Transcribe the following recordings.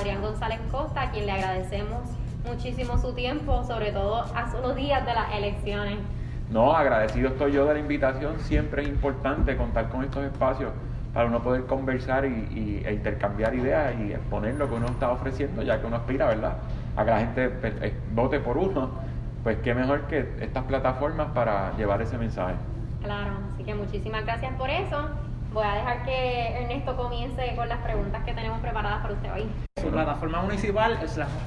Adrián González Costa, a quien le agradecemos muchísimo su tiempo, sobre todo a solo días de las elecciones. No, agradecido estoy yo de la invitación. Siempre es importante contar con estos espacios para uno poder conversar y, e intercambiar ideas y exponer lo que uno está ofreciendo, ya que uno aspira, ¿verdad? A que la gente pues, eh, vote por uno. Pues qué mejor que estas plataformas para llevar ese mensaje. Claro, así que muchísimas gracias por eso. Voy a dejar que Ernesto comience con las preguntas que tenemos preparadas para usted hoy. Su plataforma municipal,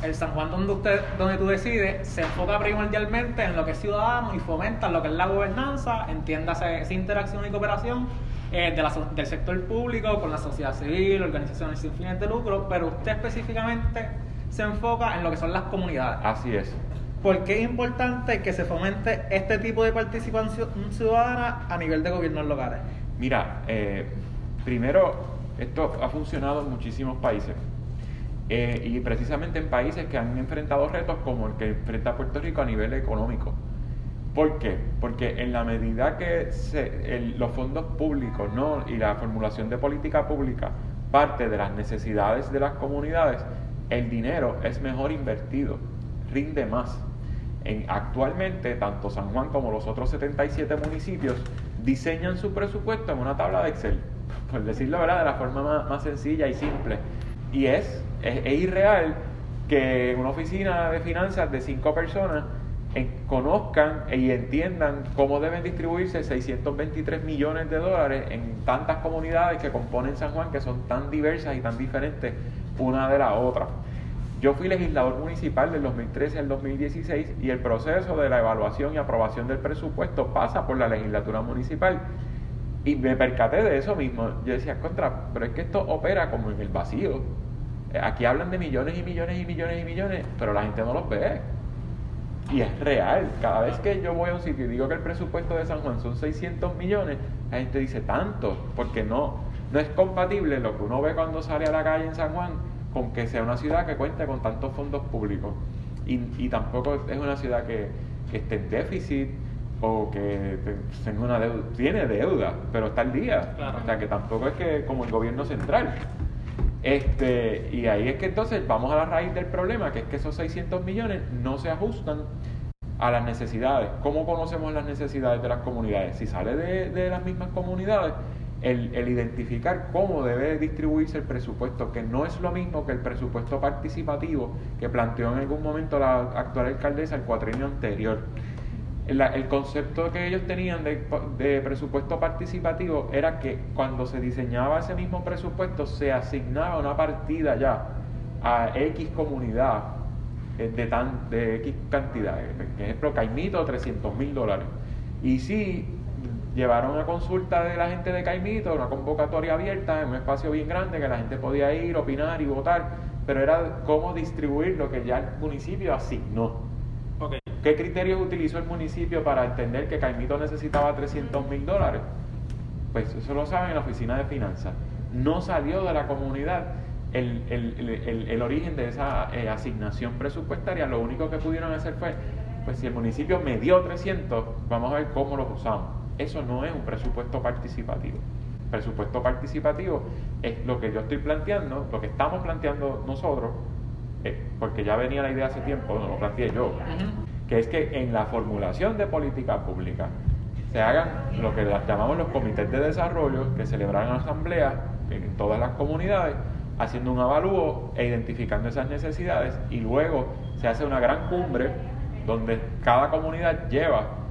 el San Juan donde usted, donde tú decides, se enfoca primordialmente en lo que es ciudadano y fomenta lo que es la gobernanza, entiéndase esa interacción y cooperación eh, del sector público con la sociedad civil, organizaciones sin fines de lucro, pero usted específicamente se enfoca en lo que son las comunidades. Así es. ¿Por qué es importante que se fomente este tipo de participación ciudadana a nivel de gobiernos locales? Mira, eh, primero, esto ha funcionado en muchísimos países. Eh, y precisamente en países que han enfrentado retos como el que enfrenta Puerto Rico a nivel económico. ¿Por qué? Porque en la medida que los fondos públicos ¿no? y la formulación de política pública parte de las necesidades de las comunidades, el dinero es mejor invertido, rinde más. En, actualmente, tanto San Juan como los otros 77 municipios diseñan su presupuesto en una tabla de Excel, por decirlo ¿verdad? de la forma más, sencilla y simple. Y es, es, irreal que una oficina de finanzas de cinco personas conozcan y entiendan cómo deben distribuirse 623 millones de dólares en tantas comunidades que componen San Juan, que son tan diversas y tan diferentes una de la otra. Yo fui legislador municipal del 2013 al 2016 y el proceso de la evaluación y aprobación del presupuesto pasa por la legislatura municipal. Y me percaté de eso mismo. Yo decía, contra, pero es que esto opera como en el vacío. Aquí hablan de millones y millones y millones y millones, pero la gente no los ve. Y es real. Cada vez que yo voy a un sitio y digo que el presupuesto de San Juan son 600 millones, la gente dice tanto, porque no, no es compatible lo que uno ve cuando sale a la calle en San Juan con que sea una ciudad que cuente con tantos fondos públicos. Y, y tampoco es una ciudad que, que, esté en déficit o que tenga una deuda, tiene deuda, pero está al día. O sea que tampoco es que como el gobierno central. Este, y ahí es que entonces vamos a la raíz del problema, que es que esos 600 millones no se ajustan a las necesidades. ¿Cómo conocemos las necesidades de las comunidades? Si sale de, de las mismas comunidades, el, identificar cómo debe distribuirse el presupuesto, que no es lo mismo que el presupuesto participativo que planteó en algún momento la actual alcaldesa el cuatrienio anterior. El, concepto que ellos tenían de, de, presupuesto participativo era que cuando se diseñaba ese mismo presupuesto se asignaba una partida ya a X comunidad eh, de, tan, de X cantidad. Por ejemplo, Caimito, 300 mil dólares. Y si llevaron a consulta de la gente de Caimito, una convocatoria abierta en un espacio bien grande que la gente podía ir, opinar y votar, pero era cómo distribuir lo que ya el municipio asignó. ¿Qué criterios utilizó el municipio para entender que Caimito necesitaba 300 mil dólares? Pues eso lo saben en la oficina de finanzas. No salió de la comunidad el, el, el, origen de esa eh, asignación presupuestaria. Lo único que pudieron hacer fue, pues si el municipio me dio 300, vamos a ver cómo los usamos eso no es un presupuesto participativo. Presupuesto participativo es lo que yo estoy planteando, lo que estamos planteando nosotros, eh, porque ya venía la idea hace tiempo, no lo planteé yo, que es que en la formulación de política pública se hagan lo que llamamos los comités de desarrollo que celebran asambleas en todas las comunidades, haciendo un avalúo e identificando esas necesidades y luego se hace una gran cumbre donde cada comunidad lleva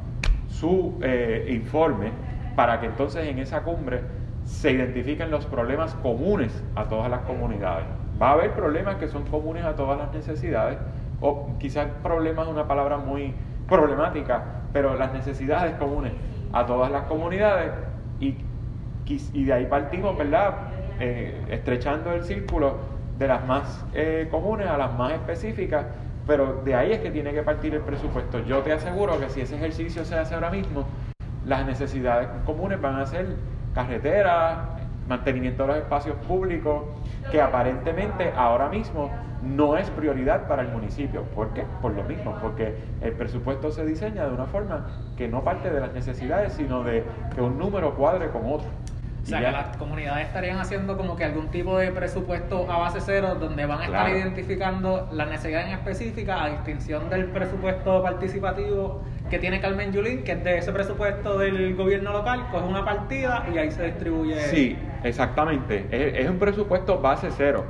su eh, informe para que entonces en esa cumbre se identifiquen los problemas comunes a todas las comunidades. Va a haber problemas que son comunes a todas las necesidades, o quizás problemas es una palabra muy problemática, pero las necesidades comunes a todas las comunidades y, de ahí partimos, ¿verdad? Eh, estrechando el círculo de las más eh, comunes a las más específicas pero de ahí es que tiene que partir el presupuesto. Yo te aseguro que si ese ejercicio se hace ahora mismo, las necesidades comunes van a ser carreteras, mantenimiento de los espacios públicos, que aparentemente ahora mismo no es prioridad para el municipio. ¿Por qué? Por lo mismo, porque el presupuesto se diseña de una forma que no parte de las necesidades, sino de que un número cuadre con otro. O sea, que las comunidades estarían haciendo como que algún tipo de presupuesto a base cero donde van a estar identificando la necesidad en específica a distinción del presupuesto participativo que tiene Carmen Yulín, que es de ese presupuesto del gobierno local, coge una partida y ahí se distribuye. Sí, exactamente. Es, un presupuesto base cero.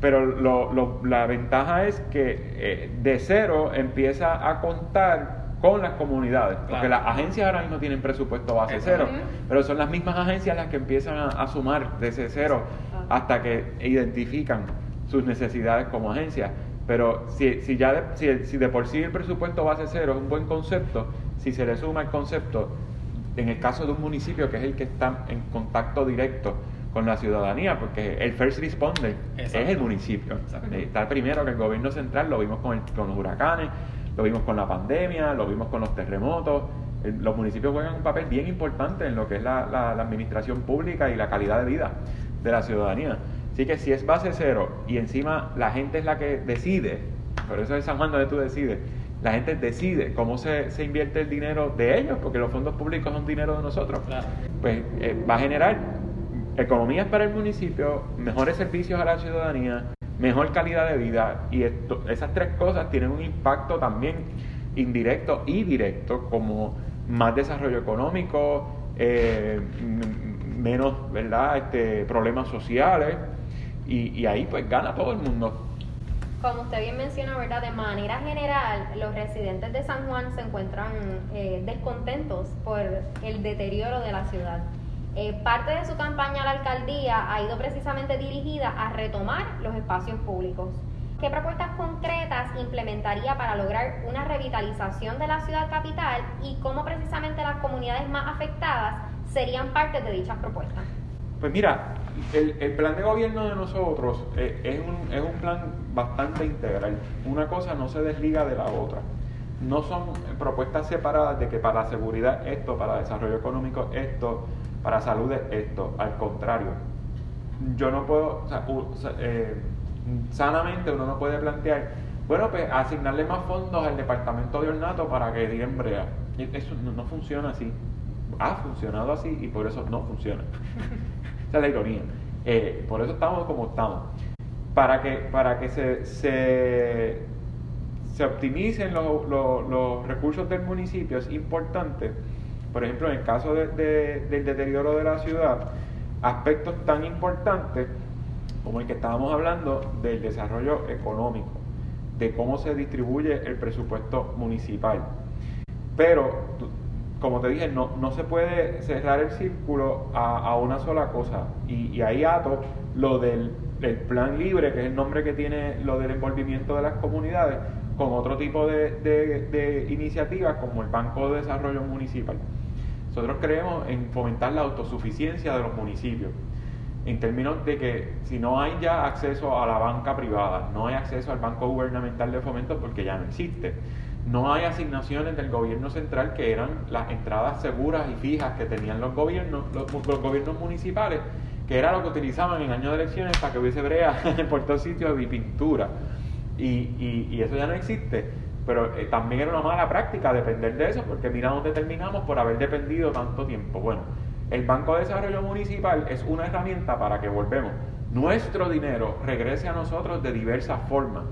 Pero lo, la ventaja es que eh, de cero empieza a contar con las comunidades, porque las agencias ahora mismo tienen presupuesto base cero, pero son las mismas agencias las que empiezan a, sumar desde cero hasta que identifican sus necesidades como agencias. Pero si, si ya de, si, de por sí el presupuesto base cero es un buen concepto, si se le suma el concepto, en el caso de un municipio que es el que está en contacto directo con la ciudadanía, porque el first responder es el municipio. Está primero que el gobierno central, lo vimos con, con los huracanes, lo vimos con la pandemia, lo vimos con los terremotos. los municipios juegan un papel bien importante en lo que es la, administración pública y la calidad de vida de la ciudadanía. Así que si es base cero y encima la gente es la que decide, por eso es San Juan donde tú decides, la gente decide cómo se, invierte el dinero de ellos, porque los fondos públicos son dinero de nosotros, pues eh, va a generar economías para el municipio, mejores servicios a la ciudadanía, mejor calidad de vida y esas tres cosas tienen un impacto también indirecto y directo como más desarrollo económico, eh, menos ¿verdad? Este, problemas sociales y, ahí pues gana todo el mundo. Como usted bien menciona, ¿verdad? De manera general, los residentes de San Juan se encuentran eh, descontentos por el deterioro de la ciudad. Eh, parte de su campaña a la alcaldía ha ido precisamente dirigida a retomar los espacios públicos. ¿Qué propuestas concretas implementaría para lograr una revitalización de la ciudad capital y cómo precisamente las comunidades más afectadas serían parte de dichas propuestas? Pues mira, el, plan de gobierno de nosotros eh, es, un, es un plan bastante integral. Una cosa no se desliga de la otra no son propuestas separadas de que para seguridad esto, para desarrollo económico esto, para salud esto. Al contrario, yo no puedo, eh, sanamente uno no puede plantear, bueno, pues asignarle más fondos al departamento de ornato para que digan brea. Eso no, funciona así. Ha funcionado así y por eso no funciona. Esa es la ironía. Eh, por eso estamos como estamos. Para que, para que se, se, se optimicen los recursos del municipio es importante por ejemplo, en el caso del deterioro de la ciudad, aspectos tan importantes como el que estábamos hablando del desarrollo económico, de cómo se distribuye el presupuesto municipal. Pero, como te dije, no, no se puede cerrar el círculo a, una sola cosa. Y, ahí ato lo del, plan libre, que es el nombre que tiene lo del envolvimiento de las comunidades, con otro tipo de iniciativas como el Banco de Desarrollo Municipal. Nosotros creemos en fomentar la autosuficiencia de los municipios, en términos de que si no hay ya acceso a la banca privada, no hay acceso al Banco Gubernamental de Fomento porque ya no existe, no hay asignaciones del gobierno central que eran las entradas seguras y fijas que tenían los gobiernos, los, gobiernos municipales, que era lo que utilizaban en años de elecciones para que hubiese brea por todos sitios y pintura. Y, y eso ya no existe. Pero eh, también era una mala práctica depender de eso, porque mira dónde terminamos por haber dependido tanto tiempo. Bueno, el Banco de Desarrollo Municipal es una herramienta para que volvemos. Nuestro dinero regrese a nosotros de diversas formas.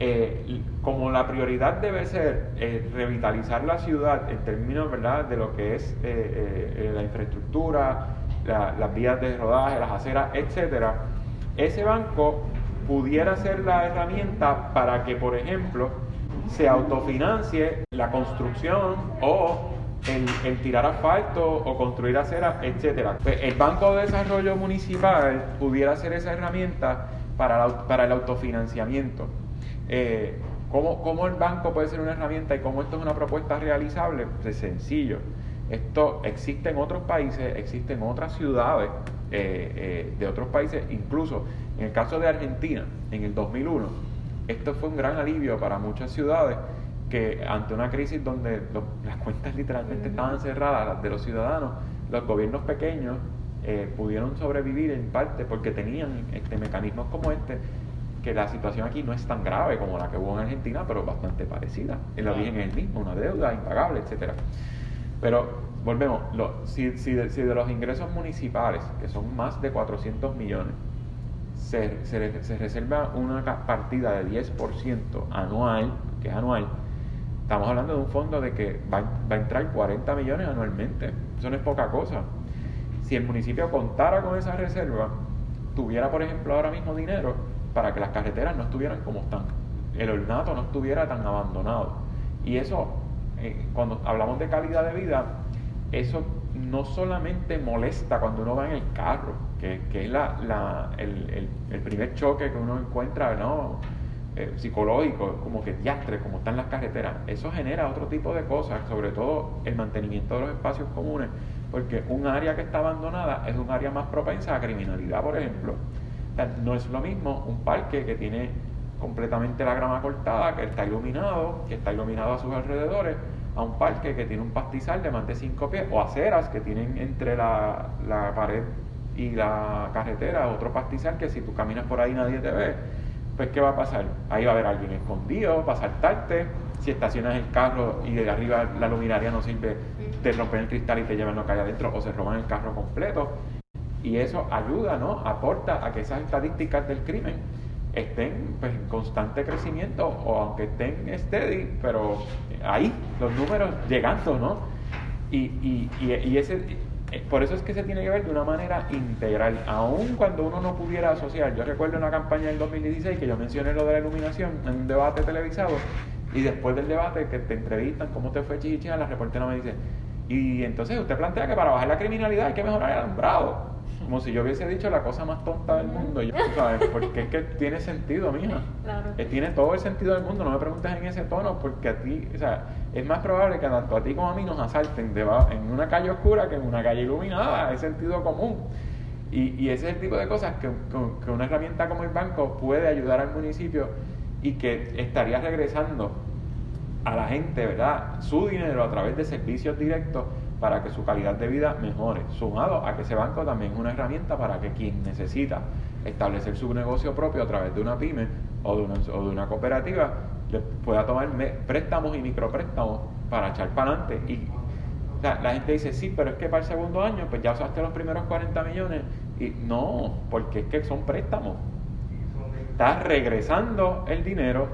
Eh, como la prioridad debe ser eh, revitalizar la ciudad en términos ¿verdad? de lo que es la infraestructura, las vías de rodaje, las aceras, etcétera, ese banco pudiera ser la herramienta para que, por ejemplo, se autofinancie la construcción o el, tirar asfalto o construir aceras, etcétera. Pues, el Banco de Desarrollo Municipal pudiera ser esa herramienta para, para el autofinanciamiento. Eh, ¿cómo, el banco puede ser una herramienta y cómo esto es una propuesta realizable? Pues sencillo. Esto existe en otros países, existe en otras ciudades eh, eh, de otros países, incluso en el caso de Argentina, en el 2001 esto fue un gran alivio para muchas ciudades que ante una crisis donde las cuentas literalmente estaban cerradas, las de los ciudadanos, los gobiernos pequeños eh, pudieron sobrevivir en parte porque tenían este, mecanismos como este, que la situación aquí no es tan grave como la que hubo en Argentina, pero bastante parecida. El origen es el mismo, una deuda impagable, etcétera. Pero volvemos, si, si, de, si, de, los ingresos municipales, que son más de 400 millones, se, se, reserva una partida de 10% anual, que es anual, estamos hablando de un fondo de que va, va a entrar 40 millones anualmente. Eso no es poca cosa si el municipio contara con esa reserva, tuviera, por ejemplo, ahora mismo dinero para que las carreteras no estuvieran como están, el ornato no estuviera tan abandonado. Y eso, eh, cuando hablamos de calidad de vida, eso no solamente molesta cuando uno va en el carro, que, es la, el, primer choque que uno encuentra, ¿no? Eh, psicológico, como que diastre, como están las carreteras. Eso genera otro tipo de cosas, sobre todo el mantenimiento de los espacios comunes, porque un área que está abandonada es un área más propensa a criminalidad, por ejemplo. no es lo mismo un parque que tiene completamente la grama cortada, que está iluminado, que está iluminado a sus alrededores, a un parque que tiene un pastizal de más de 5 pies, o aceras que tienen entre la, la pared y la carretera otro pastizal que si tú caminas por ahí nadie te ve. Pues ¿qué va a pasar? Ahí va a haber alguien escondido, va a saltarte, si estacionas el carro y de arriba la luminaria no sirve, te rompen el cristal y te llevan lo que hay adentro o se roban el carro completo. Y eso ayuda, ¿no? Aporta a que esas estadísticas del crimen estén pues, en constante crecimiento o aunque estén steady, pero ahí, los números llegando, ¿no? Y, y, y, ese, eh, por eso es que se tiene que ver de una manera integral, aun cuando uno no pudiera asociar. Yo recuerdo una campaña del 2016 que yo mencioné lo de la iluminación en un debate televisado y después del debate que te entrevistan, ¿cómo te fue chichicha? La reportera me dice, y entonces usted plantea que para bajar la criminalidad hay que mejorar el alumbrado. Como si yo hubiese dicho la cosa más tonta del mundo. yo, ¿sabes? Porque es que tiene sentido, mija. Claro. tiene todo el sentido del mundo. No me preguntes en ese tono, porque a ti, o sea, es más probable que tanto a ti como a mí nos asalten en una calle oscura que en una calle iluminada. Es sentido común. Y, y ese es el tipo de cosas que, que una herramienta como el banco puede ayudar al municipio y que estaría regresando a la gente, ¿verdad? Su dinero a través de servicios directos para que su calidad de vida mejore, sumado a que ese banco también es una herramienta para que quien necesita establecer su negocio propio a través de una pyme o de una, o de cooperativa pueda tomar préstamos y micropréstamos para echar para adelante. Y la gente dice, sí, pero es que para el segundo año, pues ya usaste los primeros 40 millones. Y no, porque es que son préstamos está regresando el dinero,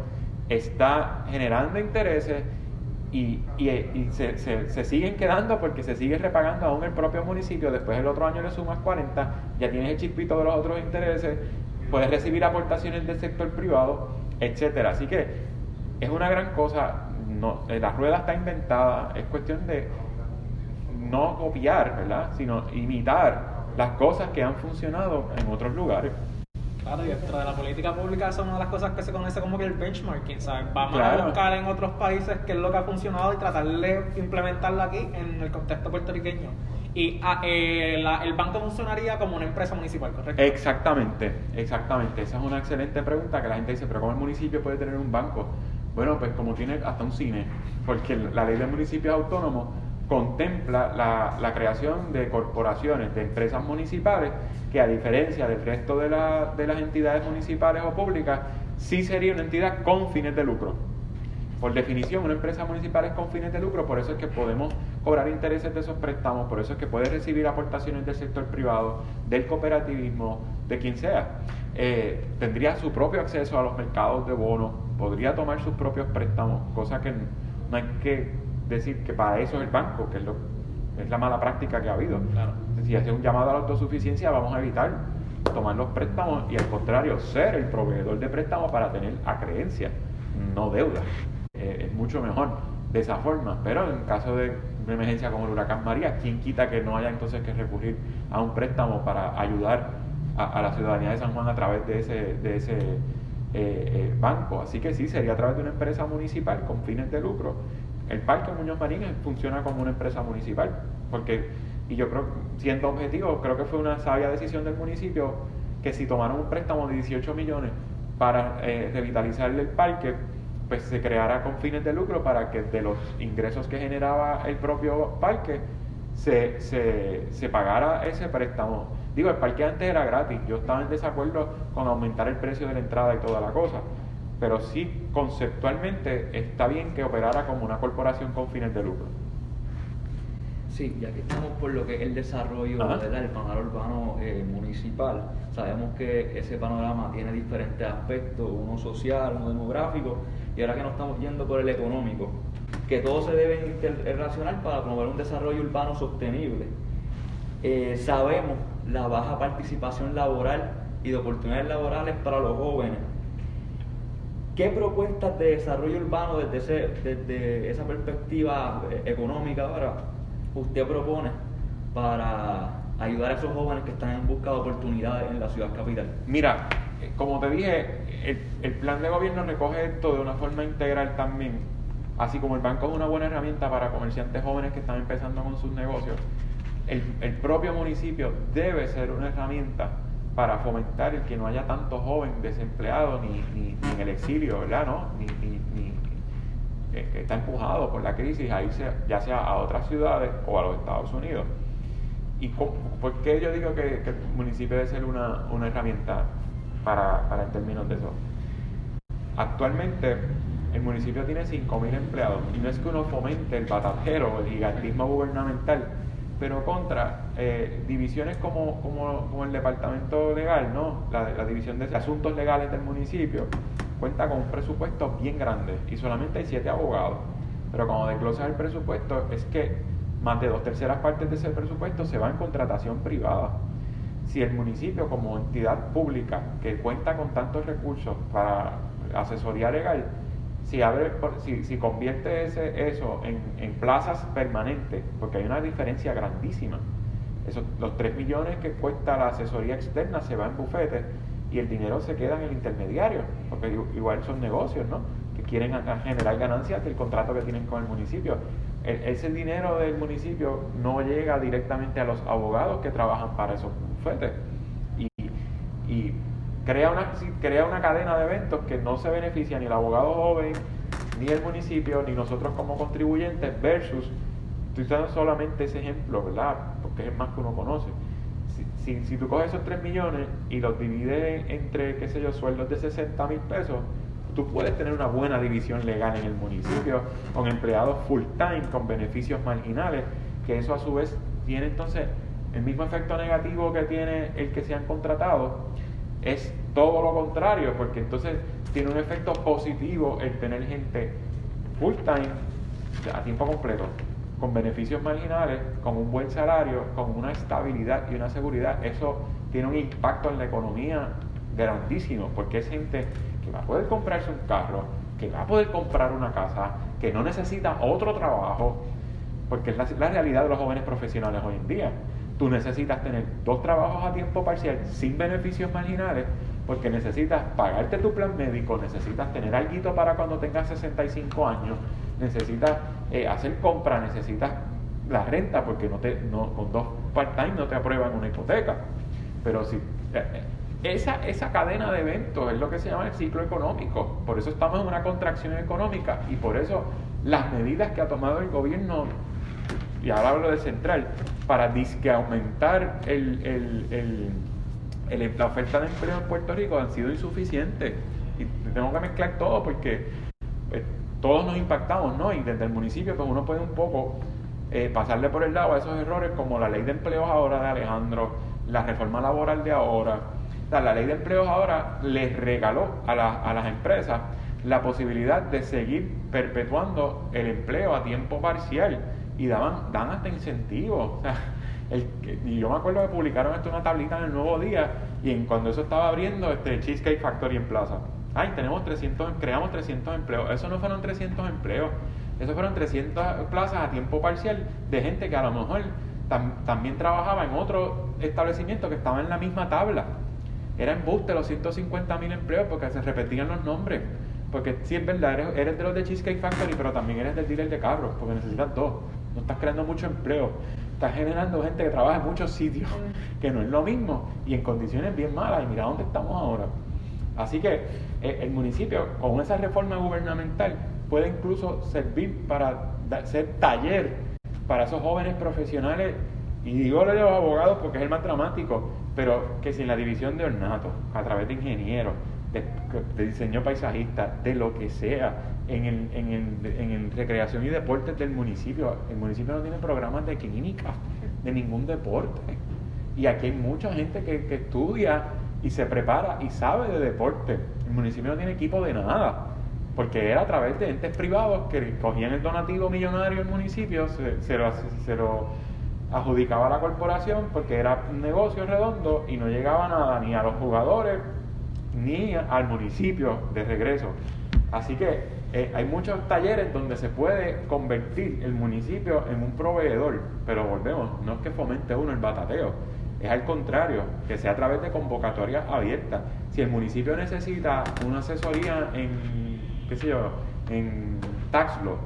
está generando intereses y, se, siguen quedando porque se sigue repagando aún el propio municipio. Después el otro año le sumas 40, ya tienes el chispito de los otros intereses, puedes recibir aportaciones del sector privado, etcétera. Así que es una gran cosa. No, la rueda está inventada, es cuestión de no copiar, ¿verdad? sino imitar las cosas que han funcionado en otros lugares. Claro, y dentro de la política pública eso es una de las cosas que se conoce como que el benchmarking, ¿sabes? Vamos a buscar en otros países qué es lo que ha funcionado y tratar de implementarlo aquí en el contexto puertorriqueño. Y ah, eh, el banco funcionaría como una empresa municipal, ¿correcto? Exactamente, exactamente. Esa es una excelente pregunta que la gente dice, pero ¿cómo el municipio puede tener un banco? Bueno, pues como tiene hasta un cine, porque la ley del municipio es autónomo contempla la, creación de corporaciones, de empresas municipales, que a diferencia del resto de, las entidades municipales o públicas, sí sería una entidad con fines de lucro. Por definición, una empresa municipal es con fines de lucro, por eso es que podemos cobrar intereses de esos préstamos, por eso es que puede recibir aportaciones del sector privado, del cooperativismo, de quien sea. Eh, tendría su propio acceso a los mercados de bonos, podría tomar sus propios préstamos, cosa que no hay que decir que para eso es el banco, que es, lo, es la mala práctica que ha habido. Si hace un llamado a la autosuficiencia, vamos a evitar tomar los préstamos y al contrario, ser el proveedor de préstamos para tener acreencia, no deuda. Eh, es mucho mejor de esa forma. Pero en caso de una emergencia como el huracán María, ¿quién quita que no haya entonces que recurrir a un préstamo para ayudar a, la ciudadanía de San Juan a través de ese, de ese eh, eh, banco? Así que sí, sería a través de una empresa municipal con fines de lucro el Parque Muñoz Marín funciona como una empresa municipal, porque, y yo creo, siendo objetivo, creo que fue una sabia decisión del municipio que si tomaron un préstamo de 18 millones para eh, revitalizar el parque, pues se creara con fines de lucro para que de los ingresos que generaba el propio parque se, se, se pagara ese préstamo. Digo, el parque antes era gratis, yo estaba en desacuerdo con aumentar el precio de la entrada y toda la cosa, pero sí conceptualmente está bien que operara como una corporación con fines de lucro. Sí, ya que estamos por lo que es el desarrollo del panorama urbano eh, municipal, sabemos que ese panorama tiene diferentes aspectos, uno social, uno demográfico, y ahora que nos estamos yendo por el económico, que todo se debe interrelacionar para promover un desarrollo urbano sostenible. Eh, sabemos la baja participación laboral y de oportunidades laborales para los jóvenes. ¿Qué propuestas de desarrollo urbano desde, esa perspectiva eh, económica ahora usted propone para ayudar a esos jóvenes que están en busca de oportunidades en la ciudad capital? Mira, eh, como te dije, el, el plan de gobierno recoge esto de una forma integral también. Así como el banco es una buena herramienta para comerciantes jóvenes que están empezando con sus negocios, el, el propio municipio debe ser una herramienta para fomentar el que no haya tanto joven desempleado ni, en el exilio, ¿verdad? ¿No? Ni, ni- eh, que está empujado por la crisis a irse ya sea a otras ciudades o a los Estados Unidos. ¿Y por qué yo digo que, que el municipio debe ser una, una herramienta para, para en términos de eso? Actualmente el municipio tiene 5.000 empleados y no es que uno fomente el batajero, el gigantismo gubernamental, pero contra eh, divisiones como, como, como el departamento legal, ¿no? La, la división de asuntos legales del municipio cuenta con un presupuesto bien grande y solamente hay siete abogados. Pero cuando desglosas el presupuesto es que más de dos terceras partes de ese presupuesto se va en contratación privada. Si el municipio como entidad pública que cuenta con tantos recursos para asesoría legal, si, abre, si, si convierte ese, eso en, en plazas permanentes, porque hay una diferencia grandísima. Esos, los 3 millones que cuesta la asesoría externa se va en bufetes y el dinero se queda en el intermediario, porque igual son negocios, ¿no? Que quieren generar ganancias del contrato que tienen con el municipio. El- ese dinero del municipio no llega directamente a los abogados que trabajan para esos bufetes. Y crea, una, crea una cadena de eventos que no se beneficia ni el abogado joven, ni el municipio, ni nosotros como contribuyentes, versus, estoy usando solamente ese ejemplo, ¿verdad? Porque es más que uno conoce. Si, si, si tú coges esos 3 millones y los divides entre, qué sé yo, sueldos de 60 mil pesos, tú puedes tener una buena división legal en el municipio, con empleados full time, con beneficios marginales, que eso a su vez tiene entonces el mismo efecto negativo que tiene el que se han contratado, es todo lo contrario, porque entonces tiene un efecto positivo el tener gente full time, a tiempo completo, con beneficios marginales, con un buen salario, con una estabilidad y una seguridad. Eso tiene un impacto en la economía grandísimo, porque es gente que va a poder comprarse un carro, que va a poder comprar una casa, que no necesita otro trabajo, porque es la, la realidad de los jóvenes profesionales hoy en día. Tú necesitas tener dos trabajos a tiempo parcial sin beneficios marginales porque necesitas pagarte tu plan médico, necesitas tener algo para cuando tengas 65 años, necesitas eh, hacer compra, necesitas la renta porque no te, no, con dos part-time no te aprueban una hipoteca. Pero si eh, eh, esa, esa cadena de eventos es lo que se llama el ciclo económico. Por eso estamos en una contracción económica y por eso las medidas que ha tomado el gobierno y ahora hablo del central, para disque aumentar el, el- el- la oferta de empleo en Puerto Rico han sido insuficientes. Y tengo que mezclar todo porque eh, todos nos impactamos, ¿no? Y desde el municipio, pues uno puede un poco eh, pasarle por el lado a esos errores como la ley de empleos ahora de Alejandro, la reforma laboral de ahora. La ley de empleos ahora les regaló a, la- a las empresas la posibilidad de seguir perpetuando el empleo a tiempo parcial y daban, dan hasta incentivos. O sea, el, y yo me acuerdo que publicaron esto una tablita en el Nuevo Día y en cuando eso estaba abriendo este Cheesecake Factory en Plaza. Ay, tenemos 300, creamos 300 empleos. Eso no fueron 300 empleos. Eso fueron 300 plazas a tiempo parcial de gente que a lo mejor tam- también trabajaba en otro establecimiento que estaba en la misma tabla. Era embuste los 150 mil empleos porque se repetían los nombres. Porque sí es verdad, eres, eres de los de Cheesecake Factory, pero también eres del dealer de carros, porque necesitas dos. No estás creando mucho empleo. Estás generando gente que trabaja en muchos sitios, que no es lo mismo, y en condiciones bien malas. Y mira dónde estamos ahora. Así que eh, el municipio, con esa reforma gubernamental, puede incluso servir para ser taller para esos jóvenes profesionales, y digo de los abogados porque es el más dramático, pero que sin la división de ornato, a través de ingenieros, de, de diseño paisajista, de lo que sea, en el, en, el, en el recreación y deportes del municipio, el municipio no tiene programas de clínica, de ningún deporte. Y aquí hay mucha gente que, que estudia y se prepara y sabe de deporte. El municipio no tiene equipo de nada porque era a través de entes privados que cogían el donativo millonario del municipio, se, lo, se, lo, adjudicaba a la corporación porque era un negocio redondo y no llegaba nada ni a los jugadores ni al municipio de regreso. Así que eh, hay muchos talleres donde se puede convertir el municipio en un proveedor, pero volvemos, no es que fomente uno el batateo, es al contrario, que sea a través de convocatorias abiertas. Si el municipio necesita una asesoría en qué sé yo, en tax law,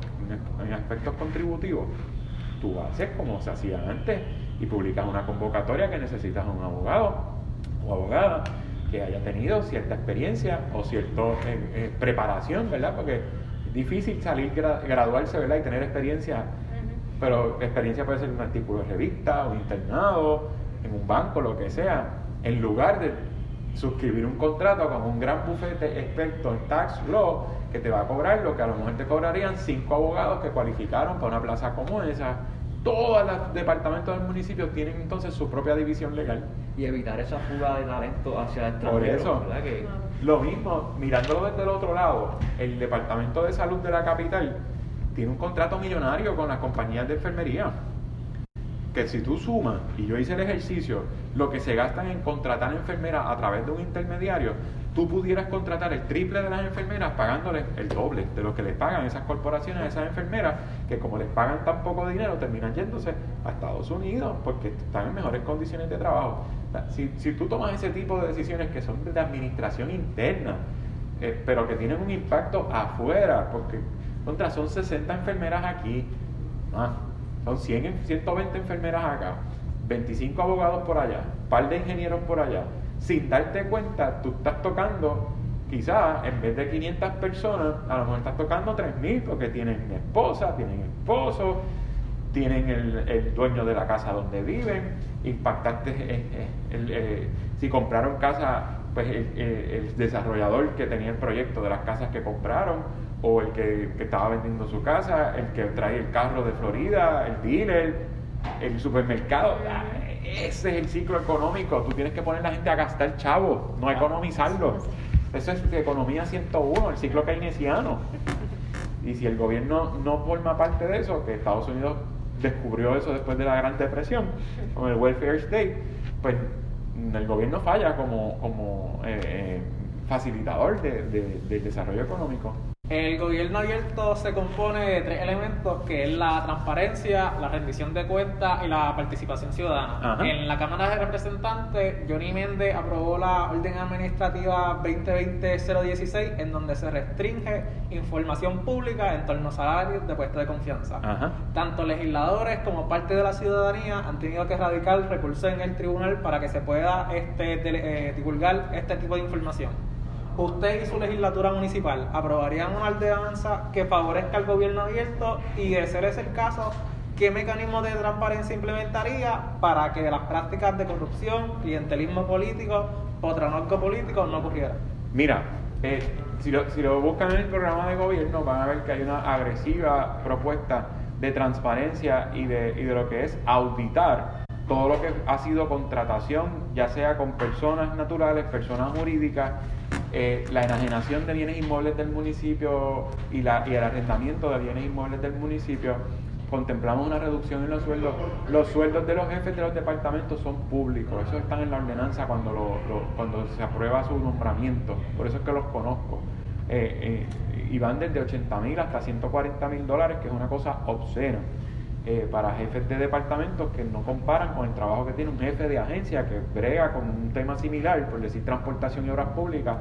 en, aspectos contributivos, tú haces como se hacía antes y publicas una convocatoria que necesitas a un abogado o abogada que haya tenido cierta experiencia o cierta eh, eh, preparación, ¿verdad? Porque es difícil salir, graduarse, ¿verdad? Y tener experiencia, pero experiencia puede ser un artículo de revista, un internado, en un banco, lo que sea, en lugar de suscribir un contrato con un gran bufete experto en tax law que te va a cobrar lo que a lo mejor te cobrarían cinco abogados que cualificaron para una plaza como esa. Todos los departamentos del municipio tienen entonces su propia división legal. Y evitar esa fuga de talento hacia el Por eso, lo mismo, mirándolo desde el otro lado, el Departamento de Salud de la capital tiene un contrato millonario con las compañías de enfermería que si tú sumas, y yo hice el ejercicio, lo que se gastan en contratar enfermeras a través de un intermediario, tú pudieras contratar el triple de las enfermeras pagándoles el doble de lo que les pagan esas corporaciones a esas enfermeras, que como les pagan tan poco dinero, terminan yéndose a Estados Unidos porque están en mejores condiciones de trabajo. Si, si tú tomas ese tipo de decisiones que son de administración interna, eh, pero que tienen un impacto afuera, porque contra son 60 enfermeras aquí, son 100, 120 enfermeras acá, 25 abogados por allá, par de ingenieros por allá. Sin darte cuenta, tú estás tocando, quizás en vez de 500 personas, a lo mejor estás tocando 3.000 porque tienen esposa, tienen esposo, tienen el, dueño de la casa donde viven, impactaste, el, eh, si compraron casa, pues el, desarrollador que tenía el proyecto de las casas que compraron, o el que, estaba vendiendo su casa, el que trae el carro de Florida, el dealer, el supermercado. Ese es el ciclo económico. Tú tienes que poner a la gente a gastar chavo, no a economizarlo. Eso es economía 101, el ciclo keynesiano. Y si el gobierno no forma parte de eso, que Estados Unidos descubrió eso después de la Gran Depresión, con el welfare state, pues el gobierno falla como, como eh, eh, facilitador del desarrollo económico. El gobierno abierto se compone de tres elementos, que es la transparencia, la rendición de cuentas y la participación ciudadana. En la Cámara de Representantes, Johnny Méndez aprobó la Orden Administrativa 2020-016, en donde se restringe información pública en torno a salarios de puestos de confianza. Tanto legisladores como parte de la ciudadanía han tenido que radicar recursos en el tribunal para que se pueda este, eh, divulgar este tipo de información usted y su legislatura municipal aprobarían una ordenanza que favorezca al gobierno abierto y de ser ese el caso, ¿qué mecanismo de transparencia implementaría para que las prácticas de corrupción, clientelismo político, potranolco político no ocurrieran? Mira, eh, si, lo, si lo buscan en el programa de gobierno van a ver que hay una agresiva propuesta de transparencia y de, y de lo que es auditar todo lo que ha sido contratación, ya sea con personas naturales, personas jurídicas, eh, la enajenación de bienes inmuebles del municipio y, la, y el arrendamiento de bienes inmuebles del municipio, contemplamos una reducción en los sueldos. Los sueldos de los jefes de los departamentos son públicos, eso están en la ordenanza cuando, lo, cuando se aprueba su nombramiento, por eso es que los conozco. Eh, eh, y van desde 80 mil hasta 140 mil dólares, que es una cosa obscena. para jefes de departamentos que no comparan con el trabajo que tiene un jefe de agencia que brega con un tema similar, por decir transportación y obras públicas,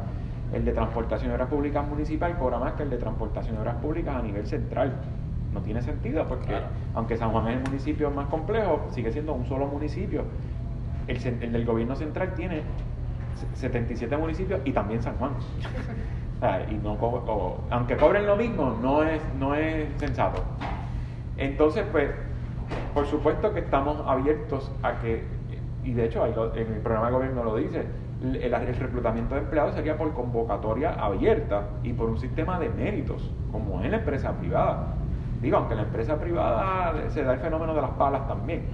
el de transportación de obras públicas municipal cobra más que el de transportación de obras públicas a nivel central. No tiene sentido porque aunque San Juan es el municipio más complejo, sigue siendo un solo municipio. El, del gobierno central tiene 77 municipios y también San Juan. y no aunque cobren lo mismo, no es, no es sensato. Entonces, pues, por supuesto que estamos abiertos a que, y de hecho en el programa de gobierno lo dice, el, el, reclutamiento de empleados sería por convocatoria abierta y por un sistema de méritos, como es en la empresa privada. Digo, aunque en la empresa privada se da el fenómeno de las palas también.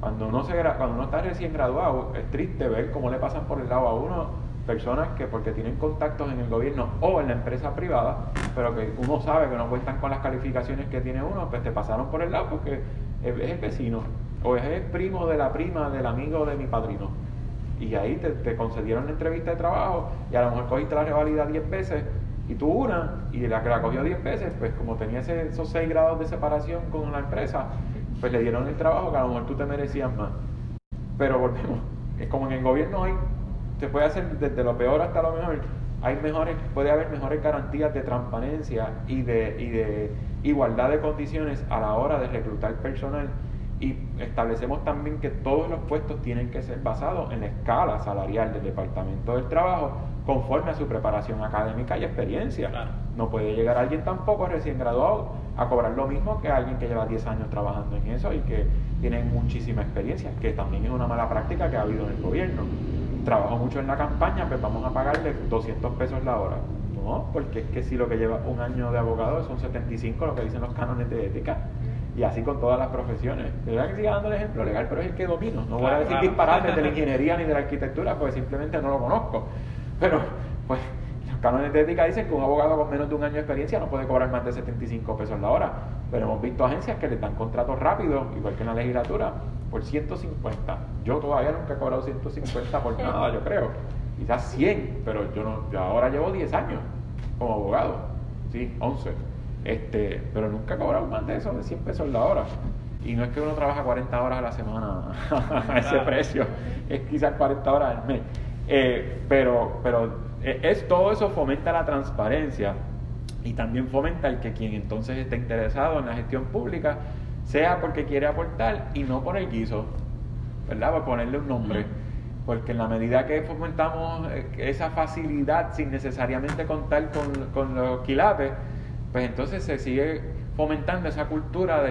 cuando uno, se, cuando uno está recién graduado, es triste ver cómo le pasan por el lado a uno personas que porque tienen contactos en el gobierno o en la empresa privada, pero que uno sabe que no cuentan con las calificaciones que tiene uno, pues te pasaron por el lado porque es el vecino o es el primo de la prima del amigo de mi padrino. Y ahí te, concedieron una entrevista de trabajo y a lo mejor cogiste la revalida 10 veces y tú una y la que la cogió 10 veces, pues como tenía esos 6 grados de separación con la empresa, pues le dieron el trabajo que a lo mejor tú te merecías más. Pero volvemos, es como en el gobierno hay se puede hacer desde lo peor hasta lo mejor. Hay mejores, puede haber mejores garantías de transparencia y de igualdad de condiciones a la hora de reclutar personal y establecemos también que todos los puestos tienen que ser basados en la escala salarial del Departamento del Trabajo conforme a su preparación académica y experiencia. No puede llegar alguien tampoco recién graduado a cobrar lo mismo que alguien que lleva 10 años trabajando en eso y que tiene muchísima experiencia, que también es una mala práctica que ha habido en el gobierno trabajo mucho en la campaña, pues vamos a pagarle 200 pesos la hora. No, porque es que si lo que lleva un año de abogado son 75, lo que dicen los cánones de ética. Y así con todas las profesiones. De verdad que siga dando el ejemplo legal, pero es el que domino. No voy a decir disparates de la ingeniería ni de la arquitectura, porque simplemente no lo conozco. Pero, pues, los cánones de ética dicen que un abogado con menos de un año de experiencia no puede cobrar más de 75 pesos la hora. Pero hemos visto agencias que le dan contratos rápidos, igual que en la legislatura, por 150. Yo todavía nunca he cobrado 150 por nada, yo creo. Quizás 100, pero yo, no, yo ahora llevo 10 años como abogado. Sí, 11. Este, pero nunca he cobrado más de eso, de 100 pesos la hora. Y no es que uno trabaja 40 horas a la semana a ese precio, es quizás 40 horas al mes. Eh, pero pero eh, es, todo eso fomenta la transparencia y también fomenta el que quien entonces esté interesado en la gestión pública sea porque quiere aportar y no por el guiso, ¿verdad? Por ponerle un nombre. Porque en la medida que fomentamos eh, esa facilidad sin necesariamente contar con, los quilates, pues entonces se sigue fomentando esa cultura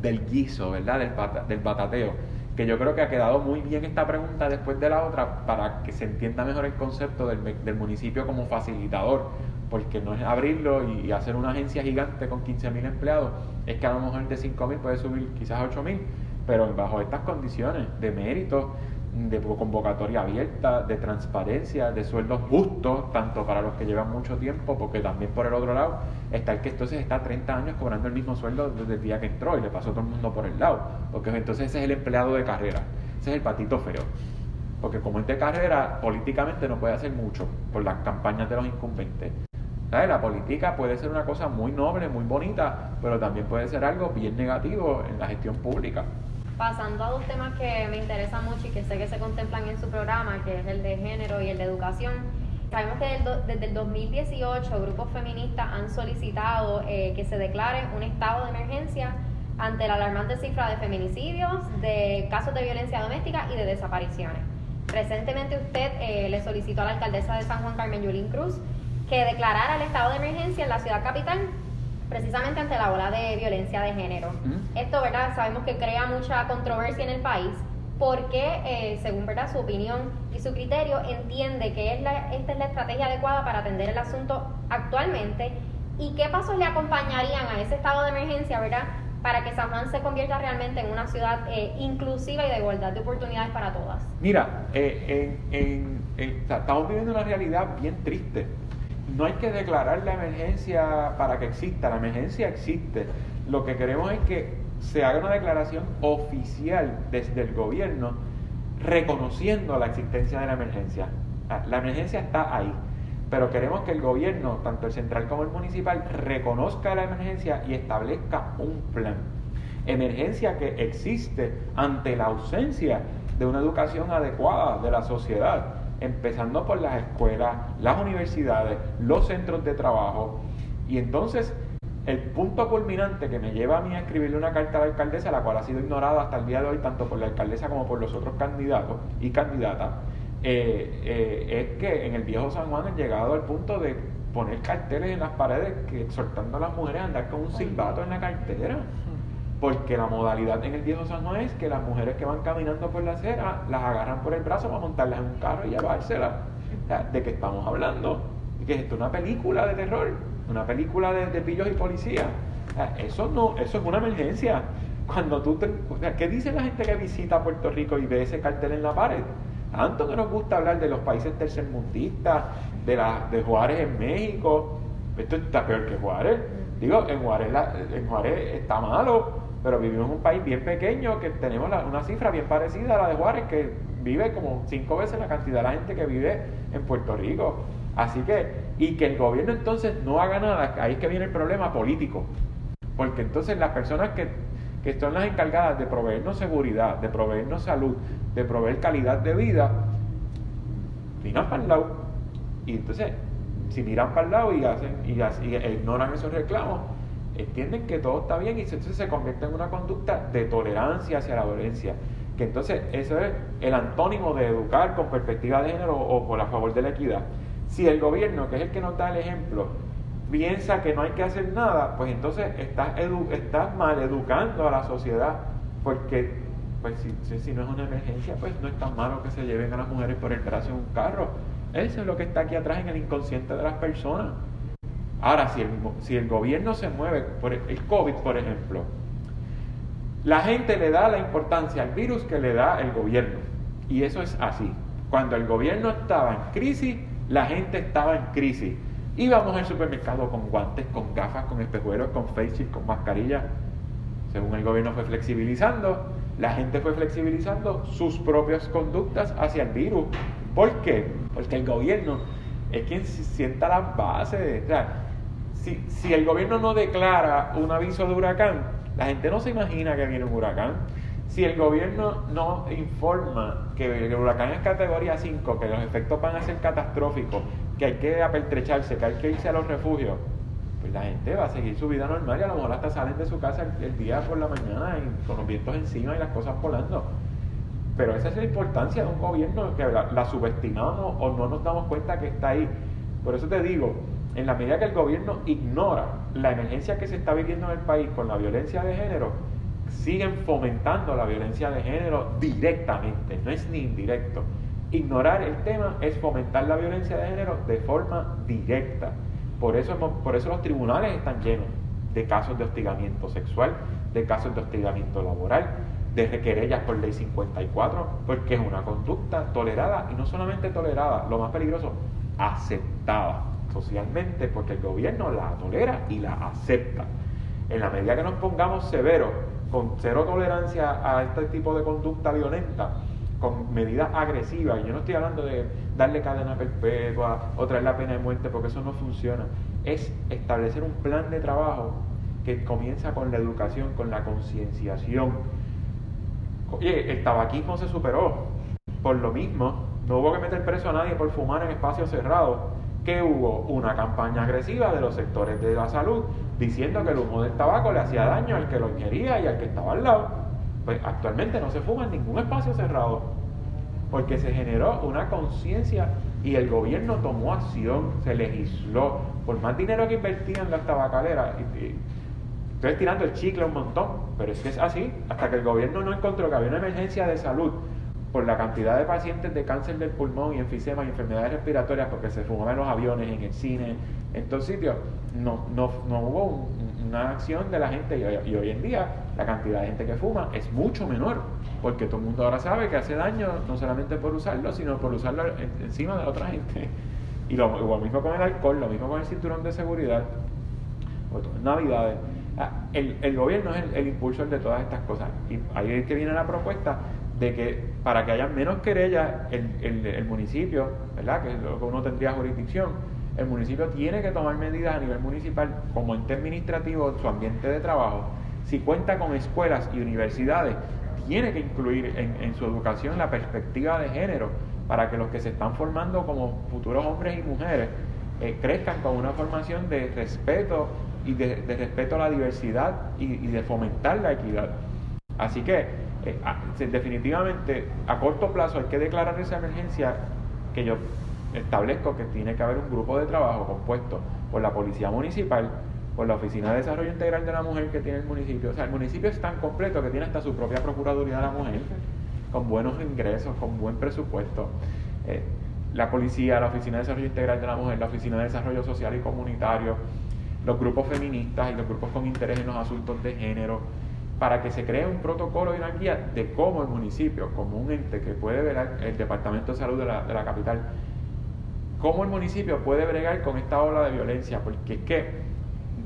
del, guiso, ¿verdad? Del, del batateo. Que yo creo que ha quedado muy bien esta pregunta después de la otra para que se entienda mejor el concepto del, municipio como facilitador porque no es abrirlo y hacer una agencia gigante con 15.000 empleados, es que a lo mejor de 5.000 puede subir quizás a 8.000, pero bajo estas condiciones de mérito, de convocatoria abierta, de transparencia, de sueldos justos, tanto para los que llevan mucho tiempo, porque también por el otro lado está el que entonces está 30 años cobrando el mismo sueldo desde el día que entró y le pasó a todo el mundo por el lado, porque entonces ese es el empleado de carrera, ese es el patito feo. Porque como es de carrera, políticamente no puede hacer mucho por las campañas de los incumbentes. La política puede ser una cosa muy noble, muy bonita, pero también puede ser algo bien negativo en la gestión pública. Pasando a dos temas que me interesan mucho y que sé que se contemplan en su programa, que es el de género y el de educación. Sabemos que desde el 2018 grupos feministas han solicitado eh, que se declare un estado de emergencia ante la alarmante cifra de feminicidios, de casos de violencia doméstica y de desapariciones. Recientemente usted eh, le solicitó a la alcaldesa de San Juan Carmen Yulín Cruz que declarara el estado de emergencia en la ciudad capital precisamente ante la ola de violencia de género. Esto, ¿verdad? Sabemos que crea mucha controversia en el país porque, eh, según ¿verdad? su opinión y su criterio, entiende que es la, esta es la estrategia adecuada para atender el asunto actualmente y qué pasos le acompañarían a ese estado de emergencia, ¿verdad? Para que San Juan se convierta realmente en una ciudad eh, inclusiva y de igualdad de oportunidades para todas. Mira, eh, estamos viviendo una realidad bien triste no hay que declarar la emergencia para que exista, la emergencia existe. Lo que queremos es que se haga una declaración oficial desde el gobierno reconociendo la existencia de la emergencia. Ah, la emergencia está ahí, pero queremos que el gobierno, tanto el central como el municipal, reconozca la emergencia y establezca un plan. Emergencia que existe ante la ausencia de una educación adecuada de la sociedad empezando por las escuelas, las universidades, los centros de trabajo. Y entonces el punto culminante que me lleva a mí a escribirle una carta a la alcaldesa, la cual ha sido ignorada hasta el día de hoy, tanto por la alcaldesa como por los otros candidatos y candidatas, eh, eh, es que en el viejo San Juan han llegado al punto de poner carteles en las paredes que exhortando a las mujeres a andar con un silbato en la cartera. Porque la modalidad en el viejo San Juan es que las mujeres que van caminando por la acera las agarran por el brazo para montarlas en un carro y llevárselas. ¿De qué estamos hablando? ¿Que esto es una película de terror? ¿Una película de, pillos y policía? eso, no, eso es una emergencia. Cuando tú te, ¿Qué dice la gente que visita Puerto Rico y ve ese cartel en la pared? Tanto que nos gusta hablar de los países tercermundistas, de, la, de Juárez en México. Esto está peor que Juárez. Digo, en Juárez, en Juárez está malo, pero vivimos en un país bien pequeño que tenemos una cifra bien parecida a la de Juárez, que vive como cinco veces la cantidad de la gente que vive en Puerto Rico. Así que, y que el gobierno entonces no haga nada, ahí es que viene el problema político. Porque entonces las personas que, que son las encargadas de proveernos seguridad, de proveernos salud, de proveer calidad de vida, miran para el lado. Y entonces, si miran para el lado y, hacen, y, y ignoran esos reclamos, entienden que todo está bien y entonces se convierte en una conducta de tolerancia hacia la violencia. Que entonces eso es el antónimo de educar con perspectiva de género o por a favor de la equidad. Si el gobierno, que es el que nos da el ejemplo, piensa que no hay que hacer nada, pues entonces estás, estás mal educando a la sociedad, porque pues si, si, no es una emergencia, pues no es tan malo que se lleven a las mujeres por el brazo en un carro. Eso es lo que está aquí atrás en el inconsciente de las personas. Ahora, si el, si el gobierno se mueve por el COVID, por ejemplo, la gente le da la importancia al virus que le da el gobierno. Y eso es así. Cuando el gobierno estaba en crisis, la gente estaba en crisis. Íbamos al supermercado con guantes, con gafas, con espejuelos, con face con mascarilla. Según el gobierno fue flexibilizando, la gente fue flexibilizando sus propias conductas hacia el virus. ¿Por qué? Porque el gobierno es quien sienta las bases. O sea, si, si el gobierno no declara un aviso de huracán, la gente no se imagina que viene un huracán. Si el gobierno no informa que el huracán es categoría 5, que los efectos van a ser catastróficos, que hay que apertrecharse, que hay que irse a los refugios, pues la gente va a seguir su vida normal y a lo mejor hasta salen de su casa el, día por la mañana con los vientos encima y las cosas volando. Pero esa es la importancia de un gobierno que la subestimamos o no nos damos cuenta que está ahí. Por eso te digo, en la medida que el gobierno ignora la emergencia que se está viviendo en el país con la violencia de género, siguen fomentando la violencia de género directamente, no es ni indirecto. Ignorar el tema es fomentar la violencia de género de forma directa. Por eso, por eso los tribunales están llenos de casos de hostigamiento sexual, de casos de hostigamiento laboral, de requerellas por ley 54, porque es una conducta tolerada y no solamente tolerada, lo más peligroso, aceptada socialmente porque el gobierno la tolera y la acepta. En la medida que nos pongamos severos, con cero tolerancia a este tipo de conducta violenta, con medidas agresivas, y yo no estoy hablando de darle cadena perpetua o traer la pena de muerte porque eso no funciona, es establecer un plan de trabajo que comienza con la educación, con la concienciación. Oye, el tabaquismo se superó. Por lo mismo, no hubo que meter preso a nadie por fumar en espacios cerrados hubo una campaña agresiva de los sectores de la salud diciendo que el humo del tabaco le hacía daño al que lo ingería y al que estaba al lado. Pues actualmente no se fuma en ningún espacio cerrado, porque se generó una conciencia y el gobierno tomó acción, se legisló. Por más dinero que invertían las tabacaleras, estoy tirando el chicle un montón, pero es que es así, hasta que el gobierno no encontró que había una emergencia de salud por la cantidad de pacientes de cáncer del pulmón y enfisema y enfermedades respiratorias porque se fumaban en los aviones, en el cine, en todos sitios, no, no, no hubo una acción de la gente y hoy, en día la cantidad de gente que fuma es mucho menor porque todo el mundo ahora sabe que hace daño no solamente por usarlo, sino por usarlo encima de otra gente. Y lo, mismo con el alcohol, lo mismo con el cinturón de seguridad, Navidades. Ah, el, gobierno es el, el impulsor de todas estas cosas. Y ahí es que viene la propuesta de que para que haya menos querellas, el, el, municipio, ¿verdad? que es lo que uno tendría jurisdicción, el municipio tiene que tomar medidas a nivel municipal como ente administrativo, su ambiente de trabajo. Si cuenta con escuelas y universidades, tiene que incluir en, su educación la perspectiva de género para que los que se están formando como futuros hombres y mujeres eh, crezcan con una formación de respeto y de, respeto a la diversidad y, y de fomentar la equidad. Así que eh, definitivamente a corto plazo hay que declarar esa emergencia que yo establezco que tiene que haber un grupo de trabajo compuesto por la policía municipal, por la Oficina de Desarrollo Integral de la Mujer que tiene el municipio. O sea, el municipio es tan completo que tiene hasta su propia Procuraduría de la Mujer, con buenos ingresos, con buen presupuesto. Eh, la policía, la Oficina de Desarrollo Integral de la Mujer, la Oficina de Desarrollo Social y Comunitario, los grupos feministas y los grupos con interés en los asuntos de género, para que se cree un protocolo y una guía de cómo el municipio, como un ente que puede ver el Departamento de Salud de la, de la capital, cómo el municipio puede bregar con esta ola de violencia, porque es que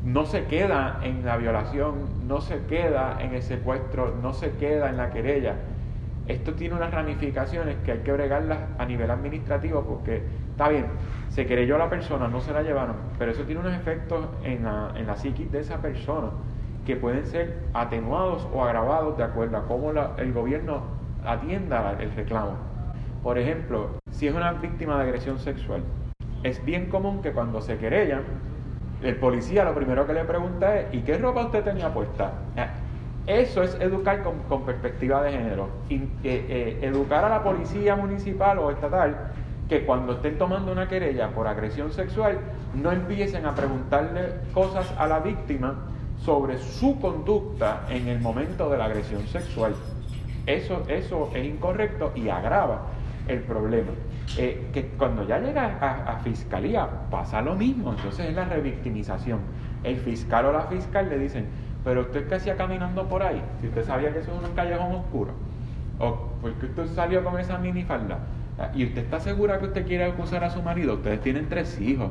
no se queda en la violación, no se queda en el secuestro, no se queda en la querella. Esto tiene unas ramificaciones que hay que bregarlas a nivel administrativo porque está bien, se querelló a la persona, no se la llevaron, pero eso tiene unos efectos en la, en la psiquis de esa persona que pueden ser atenuados o agravados de acuerdo a cómo el gobierno atienda el reclamo. Por ejemplo, si es una víctima de agresión sexual, es bien común que cuando se querellan, el policía lo primero que le pregunta es, ¿y qué ropa usted tenía puesta? Eh, eso es educar con, perspectiva de género. Eh, eh, educar a la policía municipal o estatal que cuando estén tomando una querella por agresión sexual no empiecen a preguntarle cosas a la víctima sobre su conducta en el momento de la agresión sexual. Eso, eso es incorrecto y agrava el problema. Eh, que cuando ya llega a, fiscalía pasa lo mismo, entonces es la revictimización. El fiscal o la fiscal le dicen, pero usted qué hacía caminando por ahí, si usted sabía que eso es un callejón oscuro, o porque usted salió con esa minifalda, y usted está segura que usted quiere acusar a su marido, ustedes tienen tres hijos.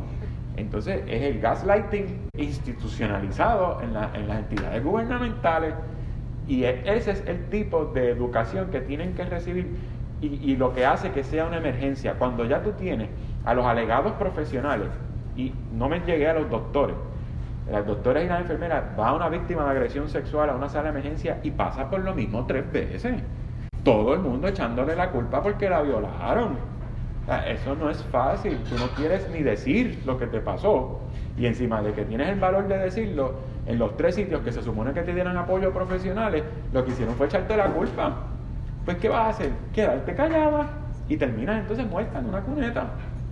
Entonces es el gaslighting institucionalizado en, en las entidades gubernamentales y e, ese es el tipo de educación que tienen que recibir y, lo que hace que sea una emergencia, cuando ya tú tienes a los alegados profesionales, y no me llegué a los doctores, las doctoras y las enfermeras, va una víctima de agresión sexual a una sala de emergencia y pasa por lo mismo tres veces. Todo el mundo echándole la culpa porque la violaron. Eso no es fácil, tú no quieres ni decir lo que te pasó. Y encima de que tienes el valor de decirlo, en los tres sitios que se supone que te dieran apoyo profesionales, lo que hicieron fue echarte la culpa pues ¿qué vas a hacer? Quedarte callada y terminas entonces muerta en una cuneta,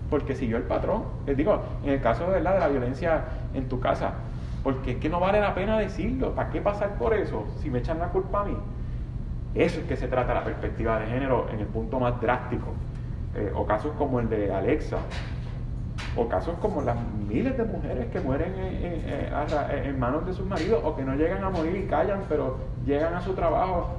porque siguió el patrón. Les digo, en el caso de la violencia en tu casa, porque es que no vale la pena decirlo, ¿para qué pasar por eso si me echan la culpa a mí? Eso es que se trata la perspectiva de género en el punto más drástico. Eh, o casos como el de Alexa, o casos como las miles de mujeres que mueren en, en manos de sus maridos o que no llegan a morir y callan, pero llegan a su trabajo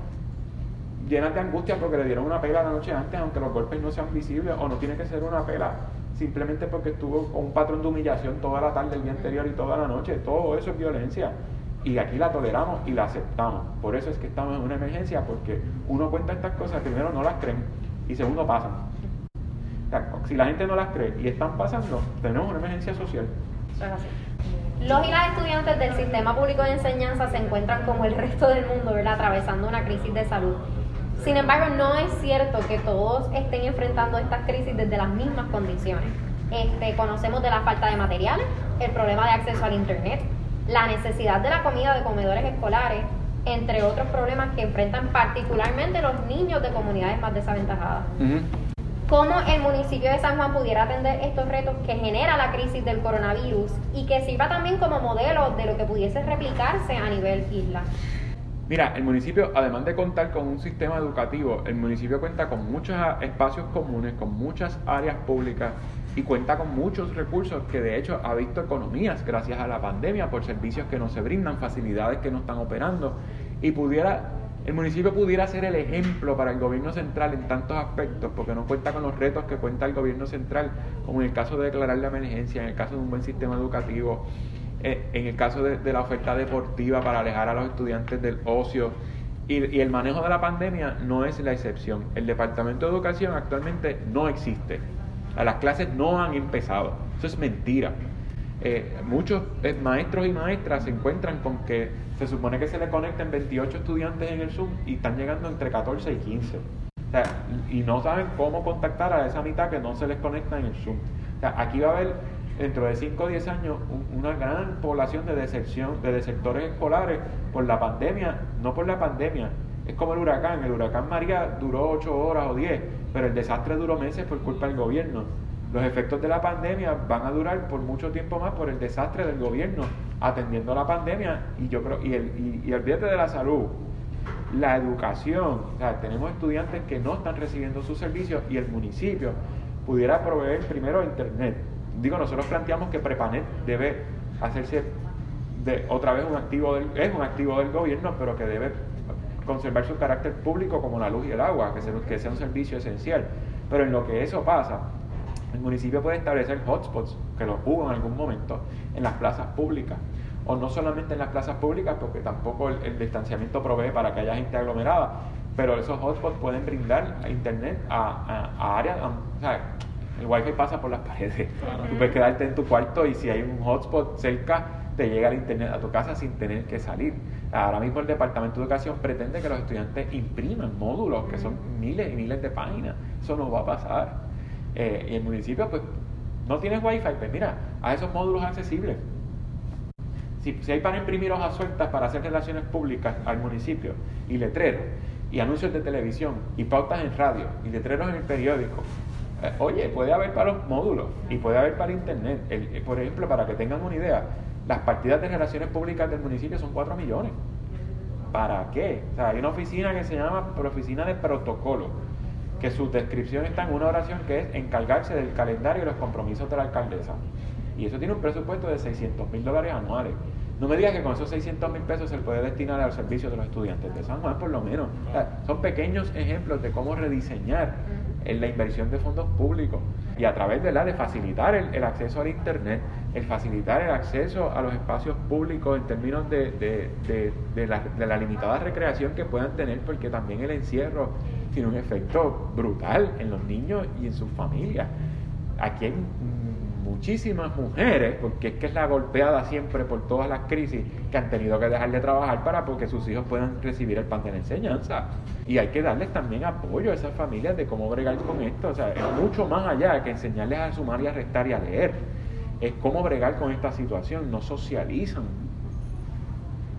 llenas de angustia porque le dieron una pela la noche antes, aunque los golpes no sean visibles, o no tiene que ser una pela simplemente porque estuvo con un patrón de humillación toda la tarde, el día anterior y toda la noche. Todo eso es violencia. Y aquí la toleramos y la aceptamos. Por eso es que estamos en una emergencia, porque uno cuenta estas cosas, primero no las creen y segundo pasan. Si la gente no las cree y están pasando, tenemos una emergencia social. Los y las estudiantes del sistema público de enseñanza se encuentran como el resto del mundo, ¿verdad? Atravesando una crisis de salud. Sin embargo, no es cierto que todos estén enfrentando estas crisis desde las mismas condiciones. Este, conocemos de la falta de materiales, el problema de acceso al Internet, la necesidad de la comida de comedores escolares, entre otros problemas que enfrentan particularmente los niños de comunidades más desaventajadas. ¿Cómo el municipio de San Juan pudiera atender estos retos que genera la crisis del coronavirus y que sirva también como modelo de lo que pudiese replicarse a nivel isla? Mira, el municipio, además de contar con un sistema educativo, el municipio cuenta con muchos espacios comunes, con muchas áreas públicas y cuenta con muchos recursos que de hecho ha visto economías gracias a la pandemia por servicios que no se brindan, facilidades que no están operando y pudiera el municipio pudiera ser el ejemplo para el gobierno central en tantos aspectos, porque no cuenta con los retos que cuenta el gobierno central, como en el caso de declarar la emergencia, en el caso de un buen sistema educativo, eh, en el caso de, la oferta deportiva para alejar a los estudiantes del ocio. Y, el manejo de la pandemia no es la excepción. El Departamento de Educación actualmente no existe. Las clases no han empezado. Eso es mentira. Eh, muchos eh, maestros y maestras se encuentran con que se supone que se le conecten 28 estudiantes en el Zoom y están llegando entre 14 y 15. y no saben cómo contactar a esa mitad que no se les conecta en el Zoom. aquí va a haber dentro de 5 o 10 años una gran población de deserción, de desertores escolares por la pandemia, no por la pandemia. Es como el huracán, el huracán María duró 8 horas o 10, pero el desastre duró meses por culpa del gobierno. Los efectos de la pandemia van a durar por mucho tiempo más por el desastre del gobierno atendiendo la pandemia y yo creo y el y, olvídate de la salud la educación o sea, tenemos estudiantes que no están recibiendo sus servicios y el municipio pudiera proveer primero internet. Digo nosotros planteamos que Prepanet debe hacerse de otra vez un activo del, es un activo del gobierno pero que debe conservar su carácter público como la luz y el agua que sea, que sea un servicio esencial. Pero en lo que eso pasa el municipio puede establecer hotspots, que los hubo en algún momento, en las plazas públicas. O no solamente en las plazas públicas, porque tampoco el, distanciamiento provee para que haya gente aglomerada, pero esos hotspots pueden brindar internet a, áreas, o sea, el wifi pasa por las paredes. Tú puedes quedarte en tu cuarto y si hay un hotspot cerca, te llega el internet a tu casa sin tener que salir. Ahora mismo el Departamento de Educación pretende que los estudiantes impriman módulos que son miles y miles de páginas. Eso no va a pasar. Eh, y el municipio, pues, no tienes wifi, pues mira, a esos módulos accesibles. Si, hay para imprimir hojas sueltas para hacer relaciones públicas al municipio y letreros y anuncios de televisión y pautas en radio y letreros en el periódico, eh, oye, puede haber para los módulos y puede haber para internet. Eh, por ejemplo, para que tengan una idea, las partidas de relaciones públicas del municipio son 4 millones. ¿Para qué? O sea, hay una oficina que se llama Oficina de Protocolo que su descripción está en una oración que es encargarse del calendario y los compromisos de la alcaldesa. Y eso tiene un presupuesto de 600 mil dólares anuales. No me digas que con esos 600 mil pesos se puede destinar al servicio de los estudiantes de San Juan, por lo menos. son pequeños ejemplos de cómo rediseñar la inversión de fondos públicos y a través de la de facilitar el, acceso al Internet, el facilitar el acceso a los espacios públicos en términos de, de, la, de la limitada recreación que puedan tener, porque también el encierro tiene un efecto brutal en los niños y en sus familias. Aquí hay muchísimas mujeres, porque es que es la golpeada siempre por todas las crisis que han tenido que dejar de trabajar para porque sus hijos puedan recibir el pan de la enseñanza. Y hay que darles también apoyo a esas familias de cómo bregar con esto. O sea, es mucho más allá que enseñarles a sumar y a restar y a leer. Es cómo bregar con esta situación. No socializan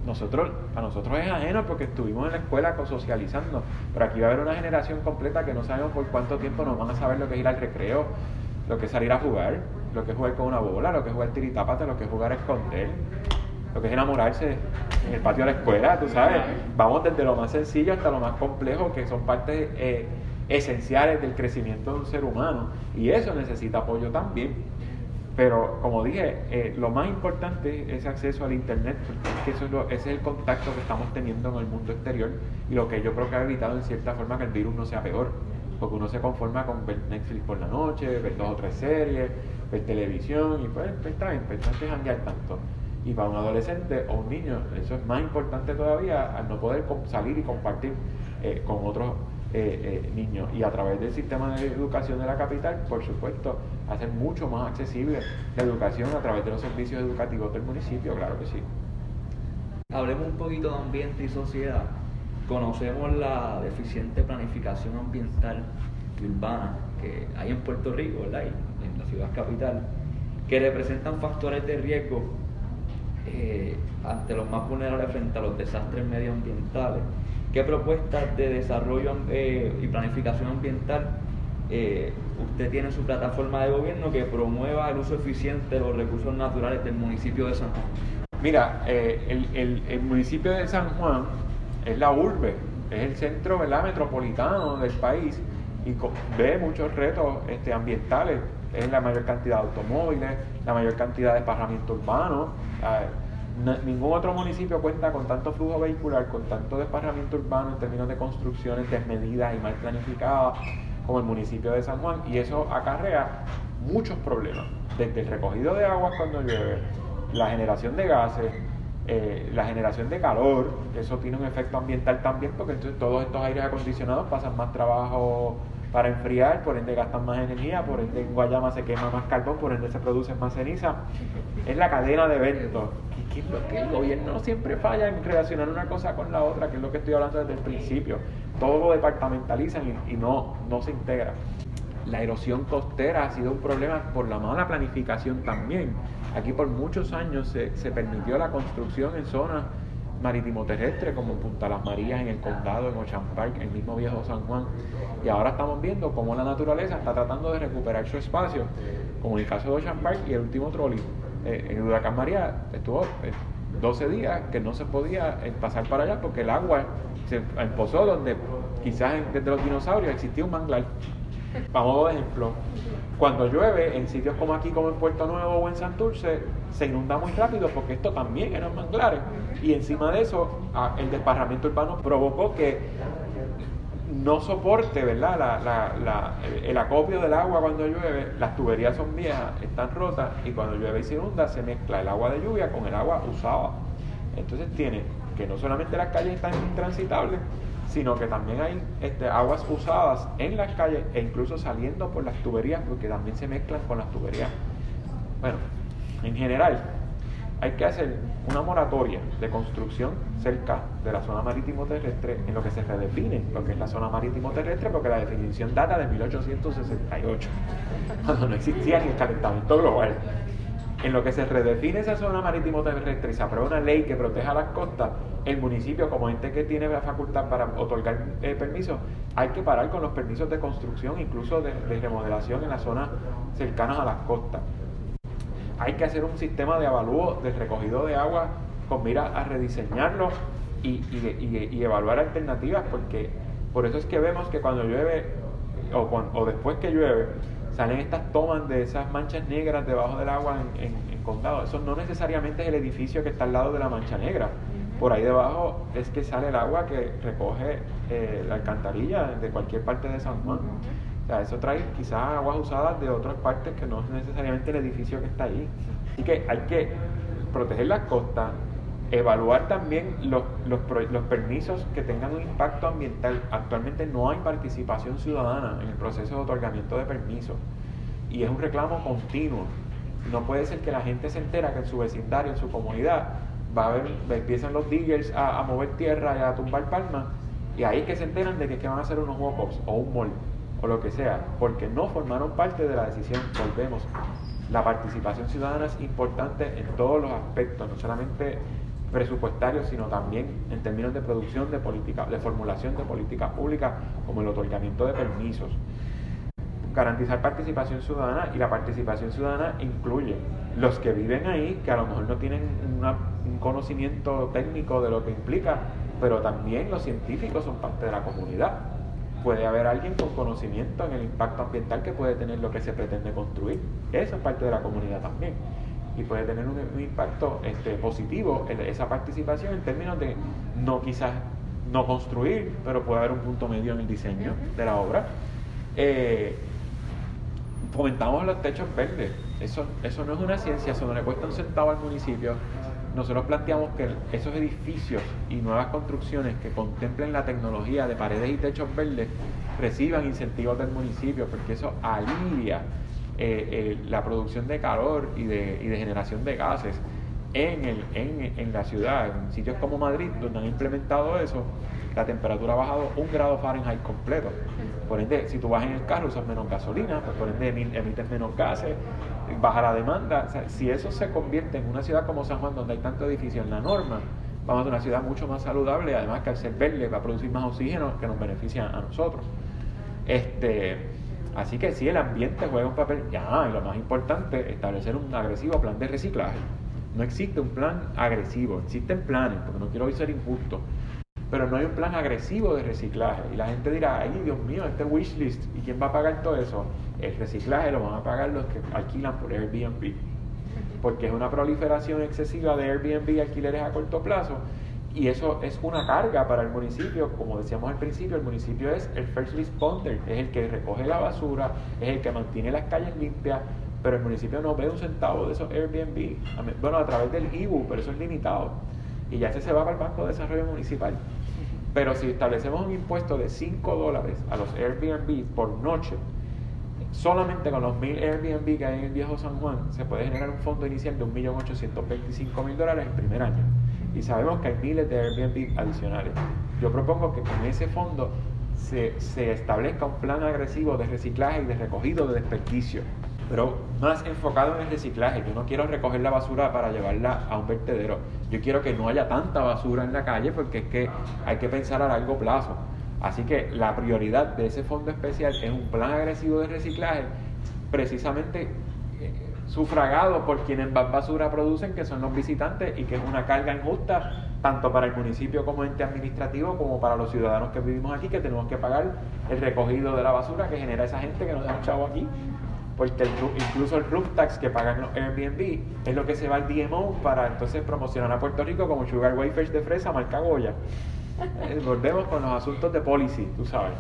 nosotros, a nosotros es ajeno porque estuvimos en la escuela socializando, pero aquí va a haber una generación completa que no sabemos por cuánto tiempo nos van a saber lo que es ir al recreo, lo que es salir a jugar, lo que es jugar con una bola, lo que es jugar tiritápate, lo que es jugar a esconder, lo que es enamorarse en el patio de la escuela, tú sabes. Vamos desde lo más sencillo hasta lo más complejo, que son partes eh, esenciales del crecimiento de un ser humano, y eso necesita apoyo también. Pero como dije, eh, lo más importante es acceso al Internet, porque eso es ese es el contacto que estamos teniendo en el mundo exterior y lo que yo creo que ha evitado en cierta forma que el virus no sea peor. Porque uno se conforma con ver Netflix por la noche, ver dos o tres series, ver televisión y pues, pues está bien, pues que tanto. Y para un adolescente o un niño, eso es más importante todavía al no poder salir y compartir eh, con otros eh, eh, niños. Y a través del sistema de educación de la capital, por supuesto, hacer mucho más accesible la educación a través de los servicios educativos del municipio, claro que sí. Hablemos un poquito de ambiente y sociedad. Conocemos la deficiente planificación ambiental y urbana que hay en Puerto Rico, ¿verdad? en la ciudad capital, que representan factores de riesgo eh, ante los más vulnerables frente a los desastres medioambientales ¿Qué propuestas de desarrollo eh, y planificación ambiental eh, usted tiene en su plataforma de gobierno que promueva el uso eficiente de los recursos naturales del municipio de San Juan? Mira, eh, el, municipio de San Juan es la urbe, es el centro metropolitano del país y ve muchos retos este, ambientales. Es la mayor cantidad de automóviles, la mayor cantidad de desparramiento urbano ningún otro municipio cuenta con tanto flujo vehicular, con tanto desparramiento urbano en términos de construcciones desmedidas y mal planificadas como el municipio de San Juan y eso acarrea muchos problemas, desde el recogido de aguas cuando llueve, la generación de gases, eh, la generación de calor, eso tiene un efecto ambiental también porque entonces todos estos aires acondicionados pasan más trabajo para enfriar, por ende gastan más energía, por ende en Guayama se quema más carbón, por ende se produce más ceniza. Es la cadena de eventos que es lo que el gobierno siempre falla en relacionar una cosa con la otra, que es lo que estoy hablando desde el principio. Todo departamentalizan y, no, no se integra. La erosión costera ha sido un problema por la mala planificación también. Aquí por muchos años se, se permitió la construcción en zonas marítimo terrestre como Punta Las Marías en el condado, en Ocean Park, el mismo viejo San Juan. Y ahora estamos viendo cómo la naturaleza está tratando de recuperar su espacio, como en el caso de Ocean Park y el último trolley. Eh, en el huracán María estuvo 12 días que no se podía pasar para allá porque el agua se empozó donde quizás desde los dinosaurios existía un manglar. Vamos a ejemplo, cuando llueve en sitios como aquí, como en Puerto Nuevo o en Santurce, se inunda muy rápido porque esto también eran manglares. Y encima de eso, el desparramiento urbano provocó que no soporte ¿verdad? La, el acopio del agua cuando llueve, las tuberías son viejas, están rotas y cuando llueve y se inunda se mezcla el agua de lluvia con el agua usada. Entonces tiene que no solamente las calles están intransitables, sino que también hay este, aguas usadas en las calles e incluso saliendo por las tuberías porque también se mezclan con las tuberías. Bueno, en general hay que hacer una moratoria de construcción cerca de la zona marítimo terrestre en lo que se redefine lo que es la zona marítimo terrestre porque la definición data de 1868 cuando no existía ni el calentamiento global en lo que se redefine esa zona marítimo terrestre y se aprueba una ley que proteja las costas, el municipio, como ente que tiene la facultad para otorgar eh, permisos, hay que parar con los permisos de construcción, incluso de, remodelación en las zonas cercanas a las costas. Hay que hacer un sistema de avalúo del recogido de agua con mira a rediseñarlo y, y, evaluar alternativas, porque por eso es que vemos que cuando llueve o, o después que llueve, salen estas tomas de esas manchas negras debajo del agua en, en, condado. Eso no necesariamente es el edificio que está al lado de la mancha negra. Por ahí debajo es que sale el agua que recoge eh, la alcantarilla de cualquier parte de San Juan. O sea, eso trae quizás aguas usadas de otras partes que no es necesariamente el edificio que está ahí. Así que hay que proteger las costas, evaluar también los, los, permisos que tengan un impacto ambiental. Actualmente no hay participación ciudadana en el proceso de otorgamiento de permisos y es un reclamo continuo. No puede ser que la gente se entera que en su vecindario, en su comunidad, va a haber, empiezan los diggers a, mover tierra y a tumbar palmas y ahí que se enteran de que, que van a hacer unos walk o un mall o lo que sea, porque no formaron parte de la decisión. Volvemos. La participación ciudadana es importante en todos los aspectos, no solamente presupuestarios, sino también en términos de producción de política, de formulación de políticas públicas, como el otorgamiento de permisos. Garantizar participación ciudadana y la participación ciudadana incluye los que viven ahí, que a lo mejor no tienen un conocimiento técnico de lo que implica, pero también los científicos son parte de la comunidad. Puede haber alguien con conocimiento en el impacto ambiental que puede tener lo que se pretende construir. Eso es parte de la comunidad también y puede tener un, impacto este, positivo en esa participación en términos de no quizás no construir, pero puede haber un punto medio en el diseño de la obra. Eh, fomentamos los techos verdes. Eso, eso no es una ciencia, eso no le cuesta un centavo al municipio. Nosotros planteamos que esos edificios y nuevas construcciones que contemplen la tecnología de paredes y techos verdes reciban incentivos del municipio, porque eso alivia eh, eh, la producción de calor y de, y de generación de gases en, el, en, en, la ciudad, en sitios como Madrid, donde han implementado eso, la temperatura ha bajado un grado Fahrenheit completo. Por ende, si tú vas en el carro usas menos gasolina, pues por ende emites menos gases, baja la demanda. si eso se convierte en una ciudad como San Juan, donde hay tanto edificio en la norma, vamos a una ciudad mucho más saludable, además que al ser verde va a producir más oxígeno que nos beneficia a nosotros. Este, Así que sí, el ambiente juega un papel. Ya, y lo más importante, establecer un agresivo plan de reciclaje. No existe un plan agresivo, existen planes, porque no quiero ser injusto, pero no hay un plan agresivo de reciclaje. Y la gente dirá, ay Dios mío, este wishlist, ¿y quién va a pagar todo eso? El reciclaje lo van a pagar los que alquilan por Airbnb, porque es una proliferación excesiva de Airbnb alquileres a corto plazo y eso es una carga para el municipio. Como decíamos al principio, el municipio es el first responder, es el que recoge la basura, es el que mantiene las calles limpias, pero el municipio no ve un centavo de esos Airbnb. Bueno, a través del IBU, pero eso es limitado. Y ya ese se va para el Banco de Desarrollo Municipal. Pero si establecemos un impuesto de 5 dólares a los Airbnb por noche, solamente con los mil Airbnb que hay en el viejo San Juan, se puede generar un fondo inicial de 1.825.000 dólares el primer año y sabemos que hay miles de Airbnb adicionales. Yo propongo que con ese fondo se, se, establezca un plan agresivo de reciclaje y de recogido de desperdicio. pero más enfocado en el reciclaje. Yo no quiero recoger la basura para llevarla a un vertedero. Yo quiero que no haya tanta basura en la calle porque es que hay que pensar a largo plazo. Así que la prioridad de ese fondo especial es un plan agresivo de reciclaje, precisamente sufragado por quienes más basura producen, que son los visitantes, y que es una carga injusta tanto para el municipio como ente administrativo, como para los ciudadanos que vivimos aquí, que tenemos que pagar el recogido de la basura que genera esa gente que nos da un chavo aquí porque incluso el roof tax que pagan los Airbnb es lo que se va al DMO para entonces promocionar a Puerto Rico como sugar wafers de fresa marca Goya. Eh, volvemos con los asuntos de policy, tú sabes.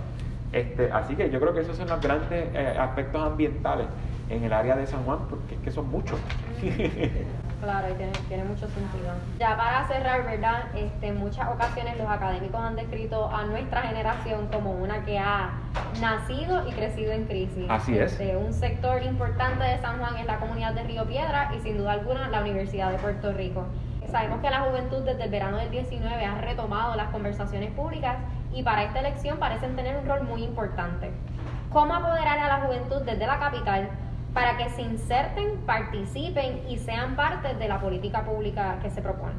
Este, así que yo creo que esos son los grandes eh, aspectos ambientales en el área de San Juan, porque es que son muchos. Claro, y tiene, mucho sentido. Ya para cerrar, ¿verdad? Este, en muchas ocasiones los académicos han descrito a nuestra generación como una que ha nacido y crecido en crisis. Así es. Este, un sector importante de San Juan es la comunidad de Río Piedra y sin duda alguna la Universidad de Puerto Rico. Sabemos que la juventud desde el verano del 19 ha retomado las conversaciones públicas y para esta elección parecen tener un rol muy importante. ¿Cómo apoderar a la juventud desde la capital para que se inserten, participen y sean parte de la política pública que se propone.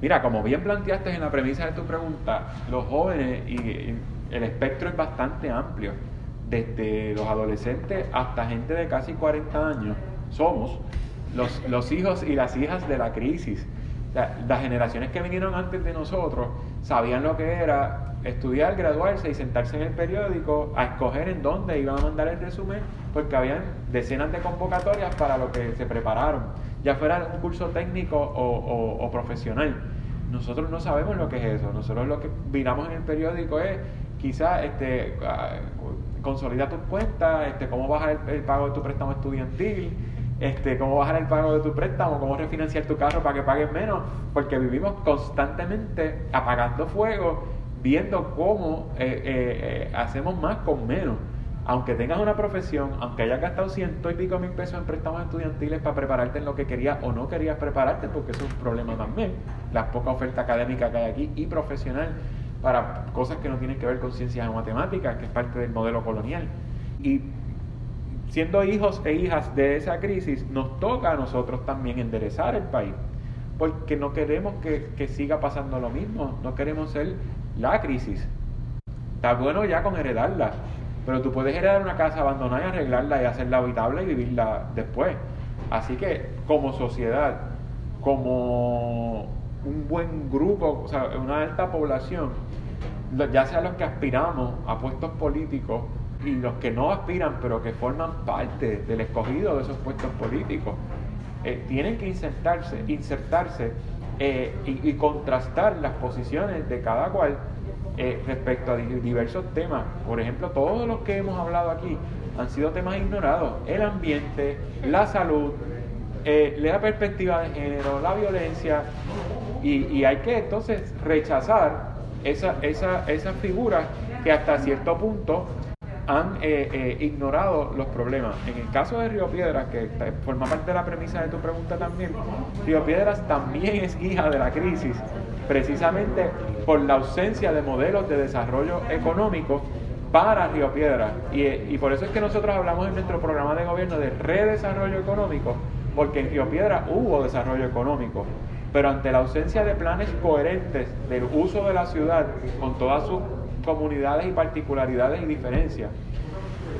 Mira, como bien planteaste en la premisa de tu pregunta, los jóvenes y el espectro es bastante amplio, desde los adolescentes hasta gente de casi 40 años, somos los, los hijos y las hijas de la crisis. Las generaciones que vinieron antes de nosotros sabían lo que era estudiar, graduarse y sentarse en el periódico a escoger en dónde iban a mandar el resumen, porque habían decenas de convocatorias para lo que se prepararon, ya fuera un curso técnico o, profesional. Nosotros no sabemos lo que es eso, nosotros lo que miramos en el periódico es quizás este, ah, consolida tus cuentas, este, cómo bajar el, pago de tu préstamo estudiantil, este, cómo bajar el pago de tu préstamo, cómo refinanciar tu carro para que pagues menos, porque vivimos constantemente apagando fuego viendo cómo eh, eh, eh, hacemos más con menos. Aunque tengas una profesión, aunque hayas gastado ciento y pico mil pesos en préstamos estudiantiles para prepararte en lo que querías o no querías prepararte, porque eso es un problema también, la poca oferta académica que hay aquí y profesional para cosas que no tienen que ver con ciencias o matemáticas, que es parte del modelo colonial. Y siendo hijos e hijas de esa crisis, nos toca a nosotros también enderezar el país, porque no queremos que, que siga pasando lo mismo, no queremos ser la crisis. Está bueno ya con heredarla, pero tú puedes heredar una casa abandonada y arreglarla y hacerla habitable y vivirla después. Así que como sociedad, como un buen grupo, o sea, una alta población, ya sea los que aspiramos a puestos políticos y los que no aspiran, pero que forman parte del escogido de esos puestos políticos, eh, tienen que insertarse, insertarse eh, y, contrastar las posiciones de cada cual eh, respecto a diversos temas. Por ejemplo, todos los que hemos hablado aquí han sido temas ignorados. El ambiente, la salud, la perspectiva de género, la violencia. Y, hay que entonces rechazar esa, esa, esas figuras que hasta cierto punto han eh, eh, ignorado los problemas. En el caso de Río Piedras, que forma parte de la premisa de tu pregunta también, Río Piedras también es hija de la crisis, precisamente por la ausencia de modelos de desarrollo económico para Río Piedras. Y, y por eso es que nosotros hablamos en nuestro programa de gobierno de redesarrollo económico, porque en Río Piedras hubo desarrollo económico, pero ante la ausencia de planes coherentes del uso de la ciudad con todas sus comunidades y particularidades y diferencias.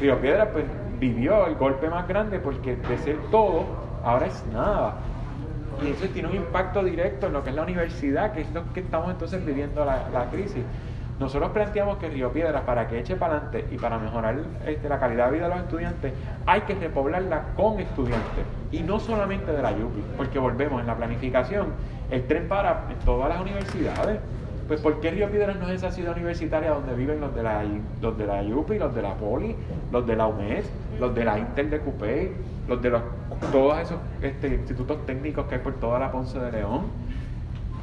Río Piedra pues vivió el golpe más grande porque de ser todo, ahora es nada. Y eso tiene un impacto directo en lo que es la universidad, que es lo que estamos entonces viviendo la, crisis. Nosotros planteamos que Río Piedras, para que eche para adelante y para mejorar este, la calidad de vida de los estudiantes, hay que repoblarla con estudiantes. Y no solamente de la YUPI, porque volvemos en la planificación, el tren para en todas las universidades. Pues ¿por qué Río Piedras no es esa ciudad universitaria donde viven los de la, los de la UPI, los de la Poli, los de la UMED, los de la Intel de Cupey, los de los, todos esos este, institutos técnicos que hay por toda la Ponce de León?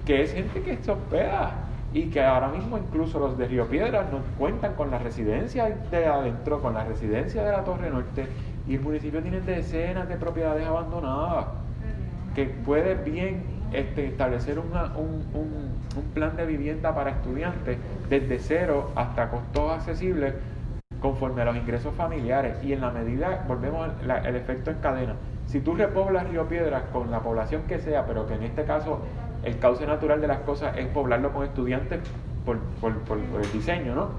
Que es gente que se hospeda y que ahora mismo incluso los de Río Piedras no cuentan con la residencia de adentro, con la residencia de la Torre Norte y el municipio tiene decenas de propiedades abandonadas que puede bien este, establecer un, plan de vivienda para estudiantes desde cero hasta costos accesibles conforme a los ingresos familiares y en la medida, volvemos al efecto en cadena. Si tú repoblas Río Piedras con la población que sea, pero que en este caso el cauce natural de las cosas es poblarlo con estudiantes por, el diseño, ¿no?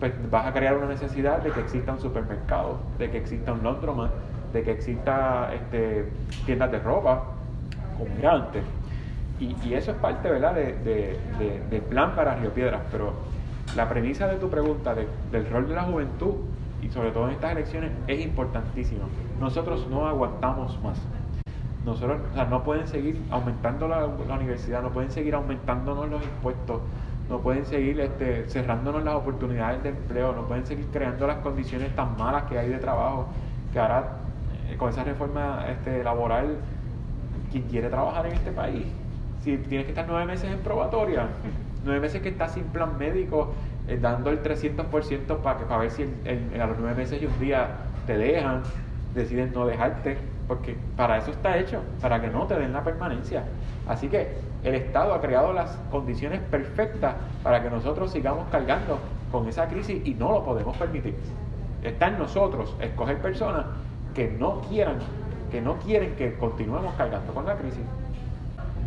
Pues vas a crear una necesidad de que exista un supermercado, de que exista un de que exista este, tiendas de ropa, era antes. Y, eso es parte, ¿verdad?, de, del plan para Río Piedras. Pero la premisa de tu pregunta del rol de la juventud, y sobre todo en estas elecciones, es importantísima. Nosotros no aguantamos más. Nosotros, o sea, no pueden seguir aumentando la, universidad, no pueden seguir aumentándonos los impuestos, no pueden seguir este, cerrándonos las oportunidades de empleo, no pueden seguir creando las condiciones tan malas que hay de trabajo, que ahora eh, con esa reforma este, laboral, quien quiere trabajar en este país, si tienes que estar nueve meses en probatoria, nueve meses que estás sin plan médico, eh, dando el 300% para, que, para ver si a los nueve meses y un día te dejan, deciden no dejarte, porque para eso está hecho, para que no te den la permanencia. Así que el Estado ha creado las condiciones perfectas para que nosotros sigamos cargando con esa crisis y no lo podemos permitir. Está en nosotros escoger personas que no quieran, que no quieren que continuemos cargando con la crisis.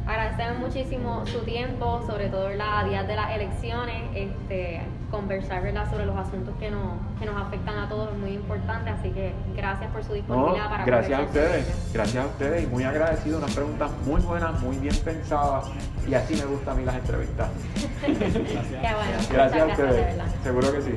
Agradecemos muchísimo su tiempo, sobre todo en la días de las elecciones, este, conversar sobre los asuntos que nos, que nos afectan a todos es muy importante, así que gracias por su disponibilidad para Gracias a ustedes, gracias a ustedes y muy agradecido, unas preguntas muy buenas, muy bien pensadas y así me gustan a mí las entrevistas. Qué bueno. Gracias, a ustedes, seguro que sí.